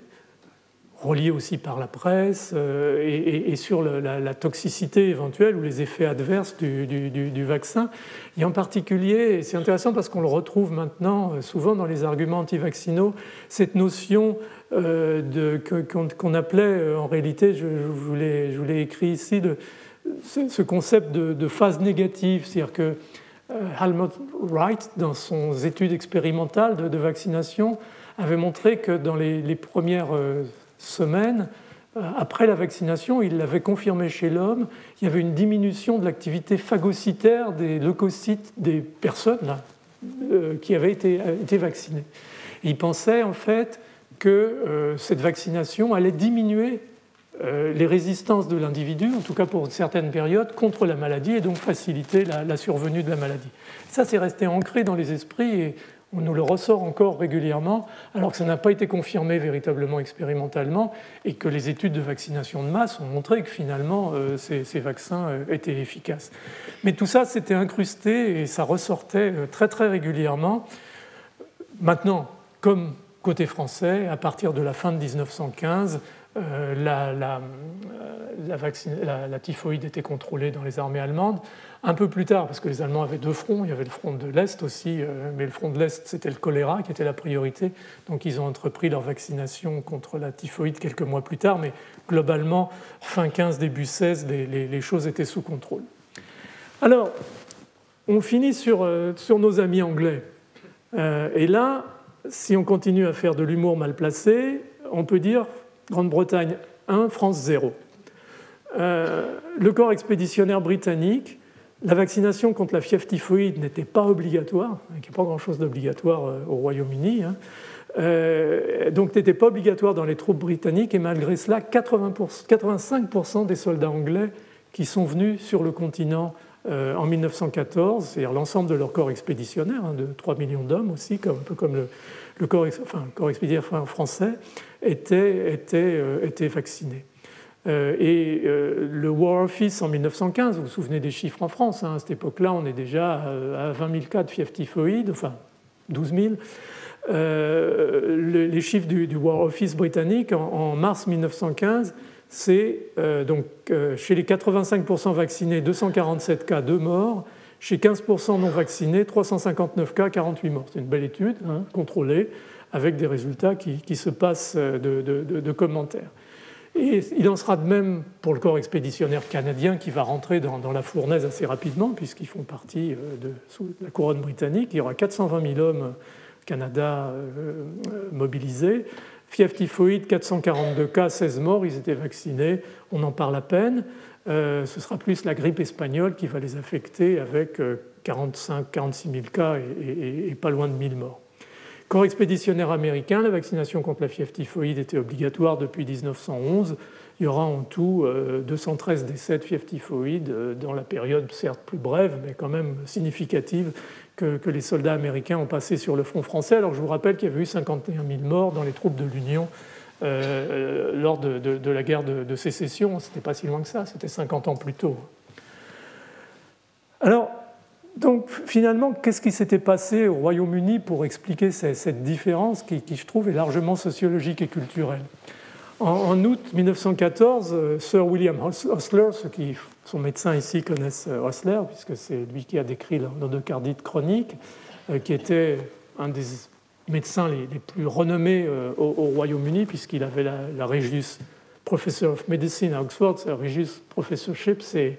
reliées aussi par la presse, euh, et, sur la, toxicité éventuelle ou les effets adverses du, vaccin. Et en particulier, c'est intéressant parce qu'on le retrouve maintenant euh, souvent dans les arguments antivaccinaux, cette notion euh, qu'on appelait en réalité, je, vous l'ai écrit ici, de, ce concept de, phase négative, c'est-à-dire que euh, Helmut Wright, dans son étude expérimentale de, vaccination, avait montré que dans les, premières euh, semaines, euh, après la vaccination, il l'avait confirmé chez l'homme, il y avait une diminution de l'activité phagocytaire des leucocytes des personnes qui avaient été, vaccinées. il pensait en fait que cette vaccination allait diminuer euh, les résistances de l'individu, en tout cas pour une certaine période, contre la maladie et donc faciliter la, survenue de la maladie. Ça, c'est resté ancré dans les esprits et on nous le ressort encore régulièrement, alors que ça n'a pas été confirmé véritablement expérimentalement et que les études de vaccination de masse ont montré que finalement euh, ces, vaccins euh, étaient efficaces. Mais tout ça, s'était incrusté et ça ressortait très très régulièrement. Maintenant, comme côté français, à partir de la fin de 1915, euh, euh, la, typhoïde était contrôlée dans les armées allemandes. Un peu plus tard, parce que les Allemands avaient deux fronts, il y avait le front de l'Est aussi, euh, mais le front de l'Est, c'était le choléra qui était la priorité. Donc ils ont entrepris leur vaccination contre la typhoïde quelques mois plus tard, mais globalement, fin 15, début 16, les, choses étaient sous contrôle. Alors, on finit sur nos amis anglais. et là, si on continue à faire de l'humour mal placé, on peut dire Grande-Bretagne 1, France 0. le corps expéditionnaire britannique, la vaccination contre la fièvre typhoïde n'était pas obligatoire, il n'y a pas grand-chose d'obligatoire au Royaume-Uni. Hein. Euh, donc n'était pas obligatoire dans les troupes britanniques et malgré cela, 85% des soldats anglais qui sont venus sur le continent euh, en 1914, c'est-à-dire l'ensemble de leur corps expéditionnaire, hein, de 3 millions d'hommes aussi, un peu comme le, corps, enfin, corps, expéditionnaire français, étaient, euh, vaccinés. et le War Office en 1915, vous vous souvenez des chiffres en France, hein, à cette époque-là, on est déjà à 20 000 cas de fièvre typhoïde, enfin 12 000. Euh, les chiffres du, War Office britannique en, mars 1915, c'est euh, donc euh, chez les 85% vaccinés, 247 cas, 2 morts. Chez 15% non vaccinés, 359 cas, 48 morts. C'est une belle étude, hein, contrôlée, avec des résultats qui, se passent de, commentaires. Et il en sera de même pour le corps expéditionnaire canadien qui va rentrer dans, la fournaise assez rapidement, puisqu'ils font partie de, la couronne britannique. Il y aura 420 000 hommes Canada euh, mobilisé. Fièvre typhoïde, 442 cas, 16 morts, ils étaient vaccinés, on en parle à peine. Euh, ce sera plus la grippe espagnole qui va les affecter avec 45, 46 000 cas et, pas loin de 1000 morts. Corps expéditionnaire américain, la vaccination contre la fièvre typhoïde était obligatoire depuis 1911. Il y aura en tout 213 euh, décès de fièvre typhoïde dans la période certes plus brève, mais quand même significative que, les soldats américains ont passé sur le front français. Alors je vous rappelle qu'il y avait eu 51 000 morts dans les troupes de l'Union euh, lors de, la guerre de, sécession. C'était pas si loin que ça, c'était 50 ans plus tôt. Alors, donc finalement, qu'est-ce qui s'était passé au Royaume-Uni pour expliquer cette différence qui, je trouve, est largement sociologique et culturelle? En, août 1914, euh, Sir William Osler, ceux qui sont médecins ici connaissent euh, Osler, puisque c'est lui qui a décrit l'endocardite chronique, euh, qui était un des médecins les, plus renommés au, Royaume-Uni, puisqu'il avait la, Regius Professor of Medicine à Oxford. La Regius Professorship, c'est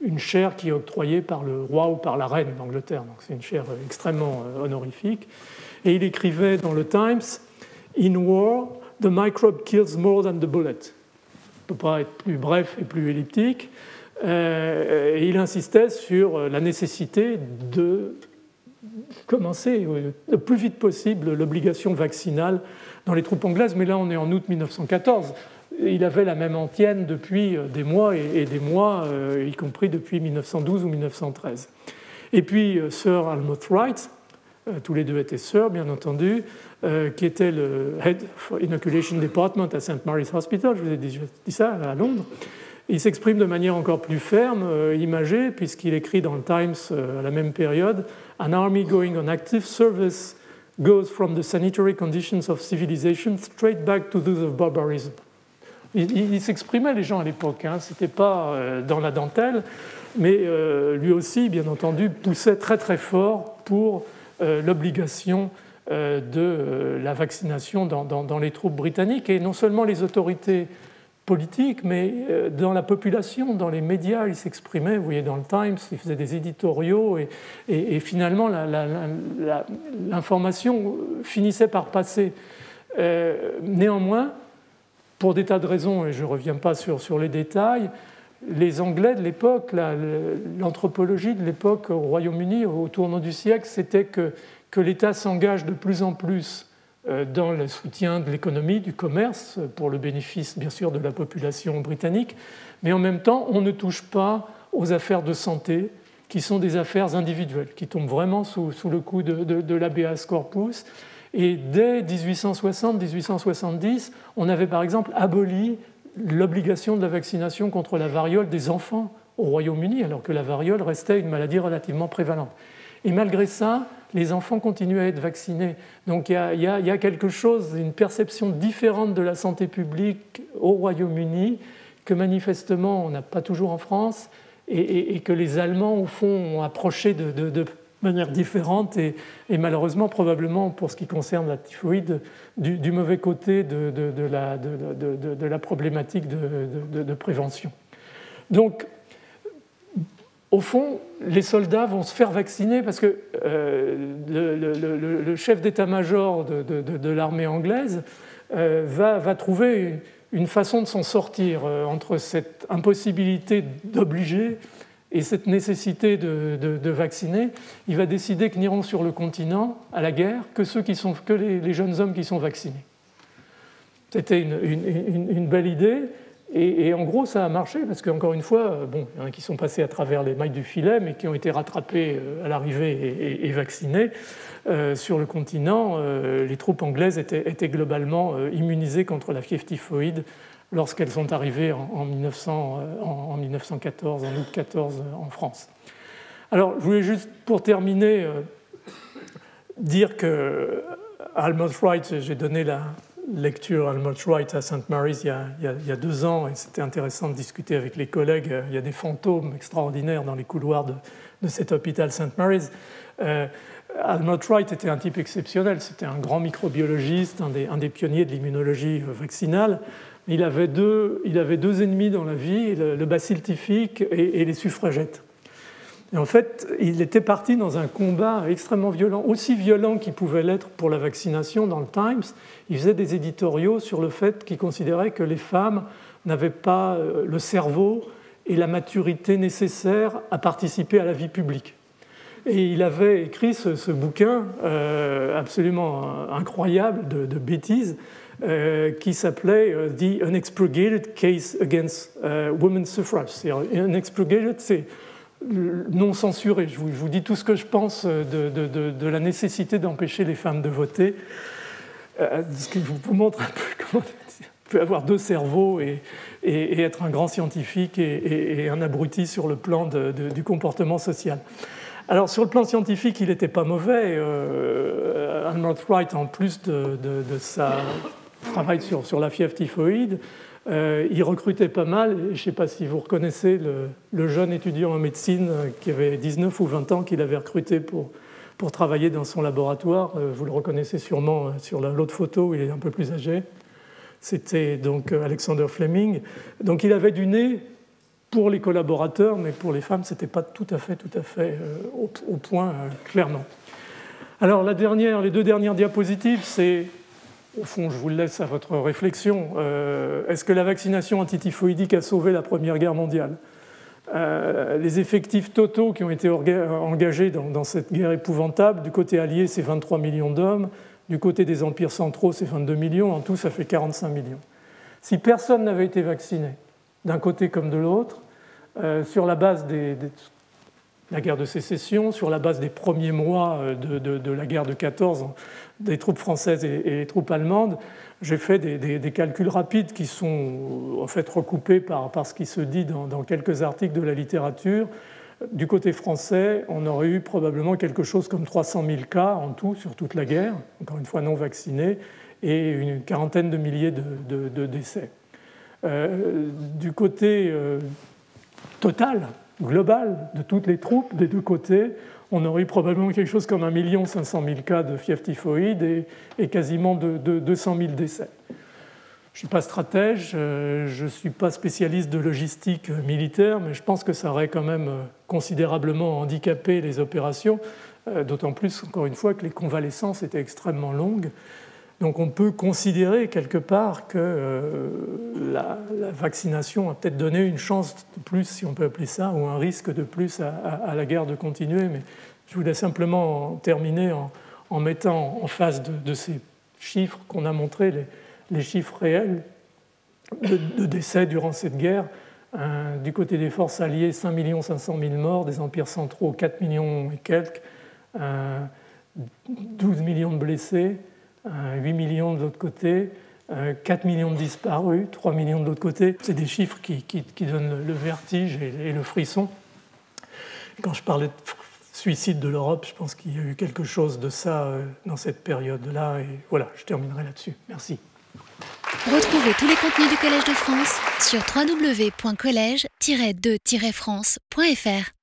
une chaire qui est octroyée par le roi ou par la reine d'Angleterre. Donc c'est une chaire extrêmement honorifique. Et il écrivait dans le Times, In War, The microbe kills more than the bullet. ne peut pas être plus bref et plus elliptique. Euh, et il insistait sur la nécessité de commencer le plus vite possible l'obligation vaccinale dans les troupes anglaises, mais là on est en août 1914. Il avait la même antienne depuis des mois et des mois, euh, y compris depuis 1912 ou 1913. Et puis euh, Sir Almouth Wright, tous les deux étaient sœurs bien entendu, euh, qui était le Head for Inoculation Department à St. Mary's Hospital, je vous ai déjà dit ça, à Londres. Il s'exprime de manière encore plus ferme, euh, imagée, puisqu'il écrit dans le Times euh, à la même période An army going on active service goes from the sanitary conditions of civilization straight back to those of barbarism. Il, s'exprimait, les gens à l'époque, hein, ce n'était pas dans la dentelle, mais lui aussi, bien entendu, poussait très très fort pour l'obligation euh, de euh, la vaccination dans, les troupes britanniques. Et non seulement les autorités politiques, mais euh, dans la population, dans les médias, il s'exprimait, vous voyez, dans le Times, il faisait des éditoriaux, et, finalement, l'information finissait par passer. néanmoins, pour des tas de raisons, et je ne reviens pas sur, les détails, les Anglais de l'époque, l'anthropologie de l'époque au Royaume-Uni, au tournant du siècle, c'était que l'État s'engage de plus en plus euh, dans le soutien de l'économie, du commerce, pour le bénéfice bien sûr de la population britannique, mais en même temps, on ne touche pas aux affaires de santé, qui sont des affaires individuelles, qui tombent vraiment sous, le coup de, de, corpus. Et dès 1860-1870, on avait par exemple aboli l'obligation de la vaccination contre la variole des enfants au Royaume-Uni, alors que la variole restait une maladie relativement prévalente. Et malgré ça, les enfants continuent à être vaccinés. Donc il y, a, quelque chose, une perception différente de la santé publique au Royaume-Uni que manifestement on n'a pas toujours en France et, que les Allemands, au fond, ont approché de, manière différente et, malheureusement, probablement, pour ce qui concerne la typhoïde, du, mauvais côté de, la, problématique de, prévention. Donc, au fond, les soldats vont se faire vacciner parce que le, chef d'état-major de, l'armée anglaise va, va, trouver une façon de s'en sortir entre cette impossibilité d'obliger et cette nécessité de, vacciner, il va décider que n'iront sur le continent à la guerre que, ceux qui sont, que les, jeunes hommes qui sont vaccinés. C'était une, belle idée. Et, en gros, ça a marché parce qu'encore une fois, bon, il y en a qui sont passés à travers les mailles du filet, mais qui ont été rattrapés euh, à l'arrivée et, vaccinés. Euh, sur le continent, euh, les troupes anglaises étaient, étaient globalement immunisées contre la fièvre typhoïde lorsqu'elles sont arrivées en, 1900, en, 1914, en août 14 en France. Alors, je voulais juste, pour terminer, euh, dire que Almost Wright, j'ai donné la lecture Almost Wright à St. Mary's il y, a, deux ans, et c'était intéressant de discuter avec les collègues. Il y a des fantômes extraordinaires dans les couloirs de, cet hôpital St. Mary's. Euh, Wright était un type exceptionnel. C'était un grand microbiologiste, un des pionniers de l'immunologie vaccinale il avait deux, il avait deux ennemis dans la vie, le, bacille typhique et, les suffragettes. Et en fait, il était parti dans un combat extrêmement violent, aussi violent qu'il pouvait l'être pour la vaccination dans le Times. Il faisait des éditoriaux sur le fait qu'il considérait que les femmes n'avaient pas euh, le cerveau et la maturité nécessaires à participer à la vie publique. Et il avait écrit ce, bouquin euh, absolument incroyable de, de bêtises euh, qui s'appelait euh, The Unexpurgated Case Against uh, Women's Suffrage. C'est unexpurgated, c'est non censuré. Je vous, dis tout ce que je pense de, la nécessité d'empêcher les femmes de voter. Euh, ce qui vous, montre un peu comment on peut avoir deux cerveaux et, être un grand scientifique et, un abruti sur le plan du comportement social. Alors sur le plan scientifique, il n'était pas mauvais. Euh, Wright, en plus de, de sa travaille sur, sur la fièvre typhoïde. Euh, il recrutait pas mal. Je ne sais pas si vous reconnaissez le, jeune étudiant en médecine qui avait 19 ou 20 ans qu'il avait recruté pour, pour travailler dans son laboratoire. Euh, vous le reconnaissez sûrement euh, sur l'autre photo il est un peu plus âgé. C'était donc Alexander Fleming. Donc il avait du nez pour les collaborateurs, mais pour les femmes, ce n'était pas tout à fait, tout à fait au, au point, clairement. Alors la dernière, les deux dernières diapositives, c'est au fond, je vous le laisse à votre réflexion. Euh, est-ce que la vaccination antityphoïdique a sauvé la Première Guerre mondiale? Euh, Les effectifs totaux qui ont été engagés dans, cette guerre épouvantable, du côté allié, c'est 23 millions d'hommes, du côté des empires centraux, c'est 22 millions, en tout, ça fait 45 millions. Si personne n'avait été vacciné, d'un côté comme de l'autre, euh, sur la base de la guerre de sécession, sur la base des premiers mois de, de la guerre de 14 des troupes françaises et, les troupes allemandes, j'ai fait des, calculs rapides qui sont en fait recoupés par, ce qui se dit dans, quelques articles de la littérature. Du côté français, on aurait eu probablement quelque chose comme 300 000 cas en tout sur toute la guerre, encore une fois non vaccinés, et une quarantaine de milliers de, décès. Euh, du côté euh, total, global, de toutes les troupes des deux côtés, on aurait eu probablement quelque chose comme 1 500 000 cas de fièvre typhoïde et, quasiment de, 200 000 décès. Je ne suis pas stratège, euh, je ne suis pas spécialiste de logistique militaire, mais je pense que ça aurait quand même euh, considérablement handicapé les opérations, euh, d'autant plus, encore une fois, que les convalescences étaient extrêmement longues. Donc on peut considérer quelque part que euh, la, vaccination a peut-être donné une chance de plus, si on peut appeler ça, ou un risque de plus à, la guerre de continuer. Mais je voulais simplement terminer en, mettant en face de, ces chiffres qu'on a montrés, les, chiffres réels de, décès durant cette guerre. du côté des forces alliées, 5 500 000 morts, des empires centraux, 4 millions et quelques, 12 millions de blessés. 8 millions de l'autre côté, 4 millions de disparus, 3 millions de l'autre côté. C'est des chiffres qui, donnent le vertige et, le frisson. Quand je parlais de suicide de l'Europe, je pense qu'il y a eu quelque chose de ça euh, dans cette période-là. Et voilà, je terminerai là-dessus. Merci. Retrouvez tous les contenus du Collège de France sur www.colège-2-france.fr.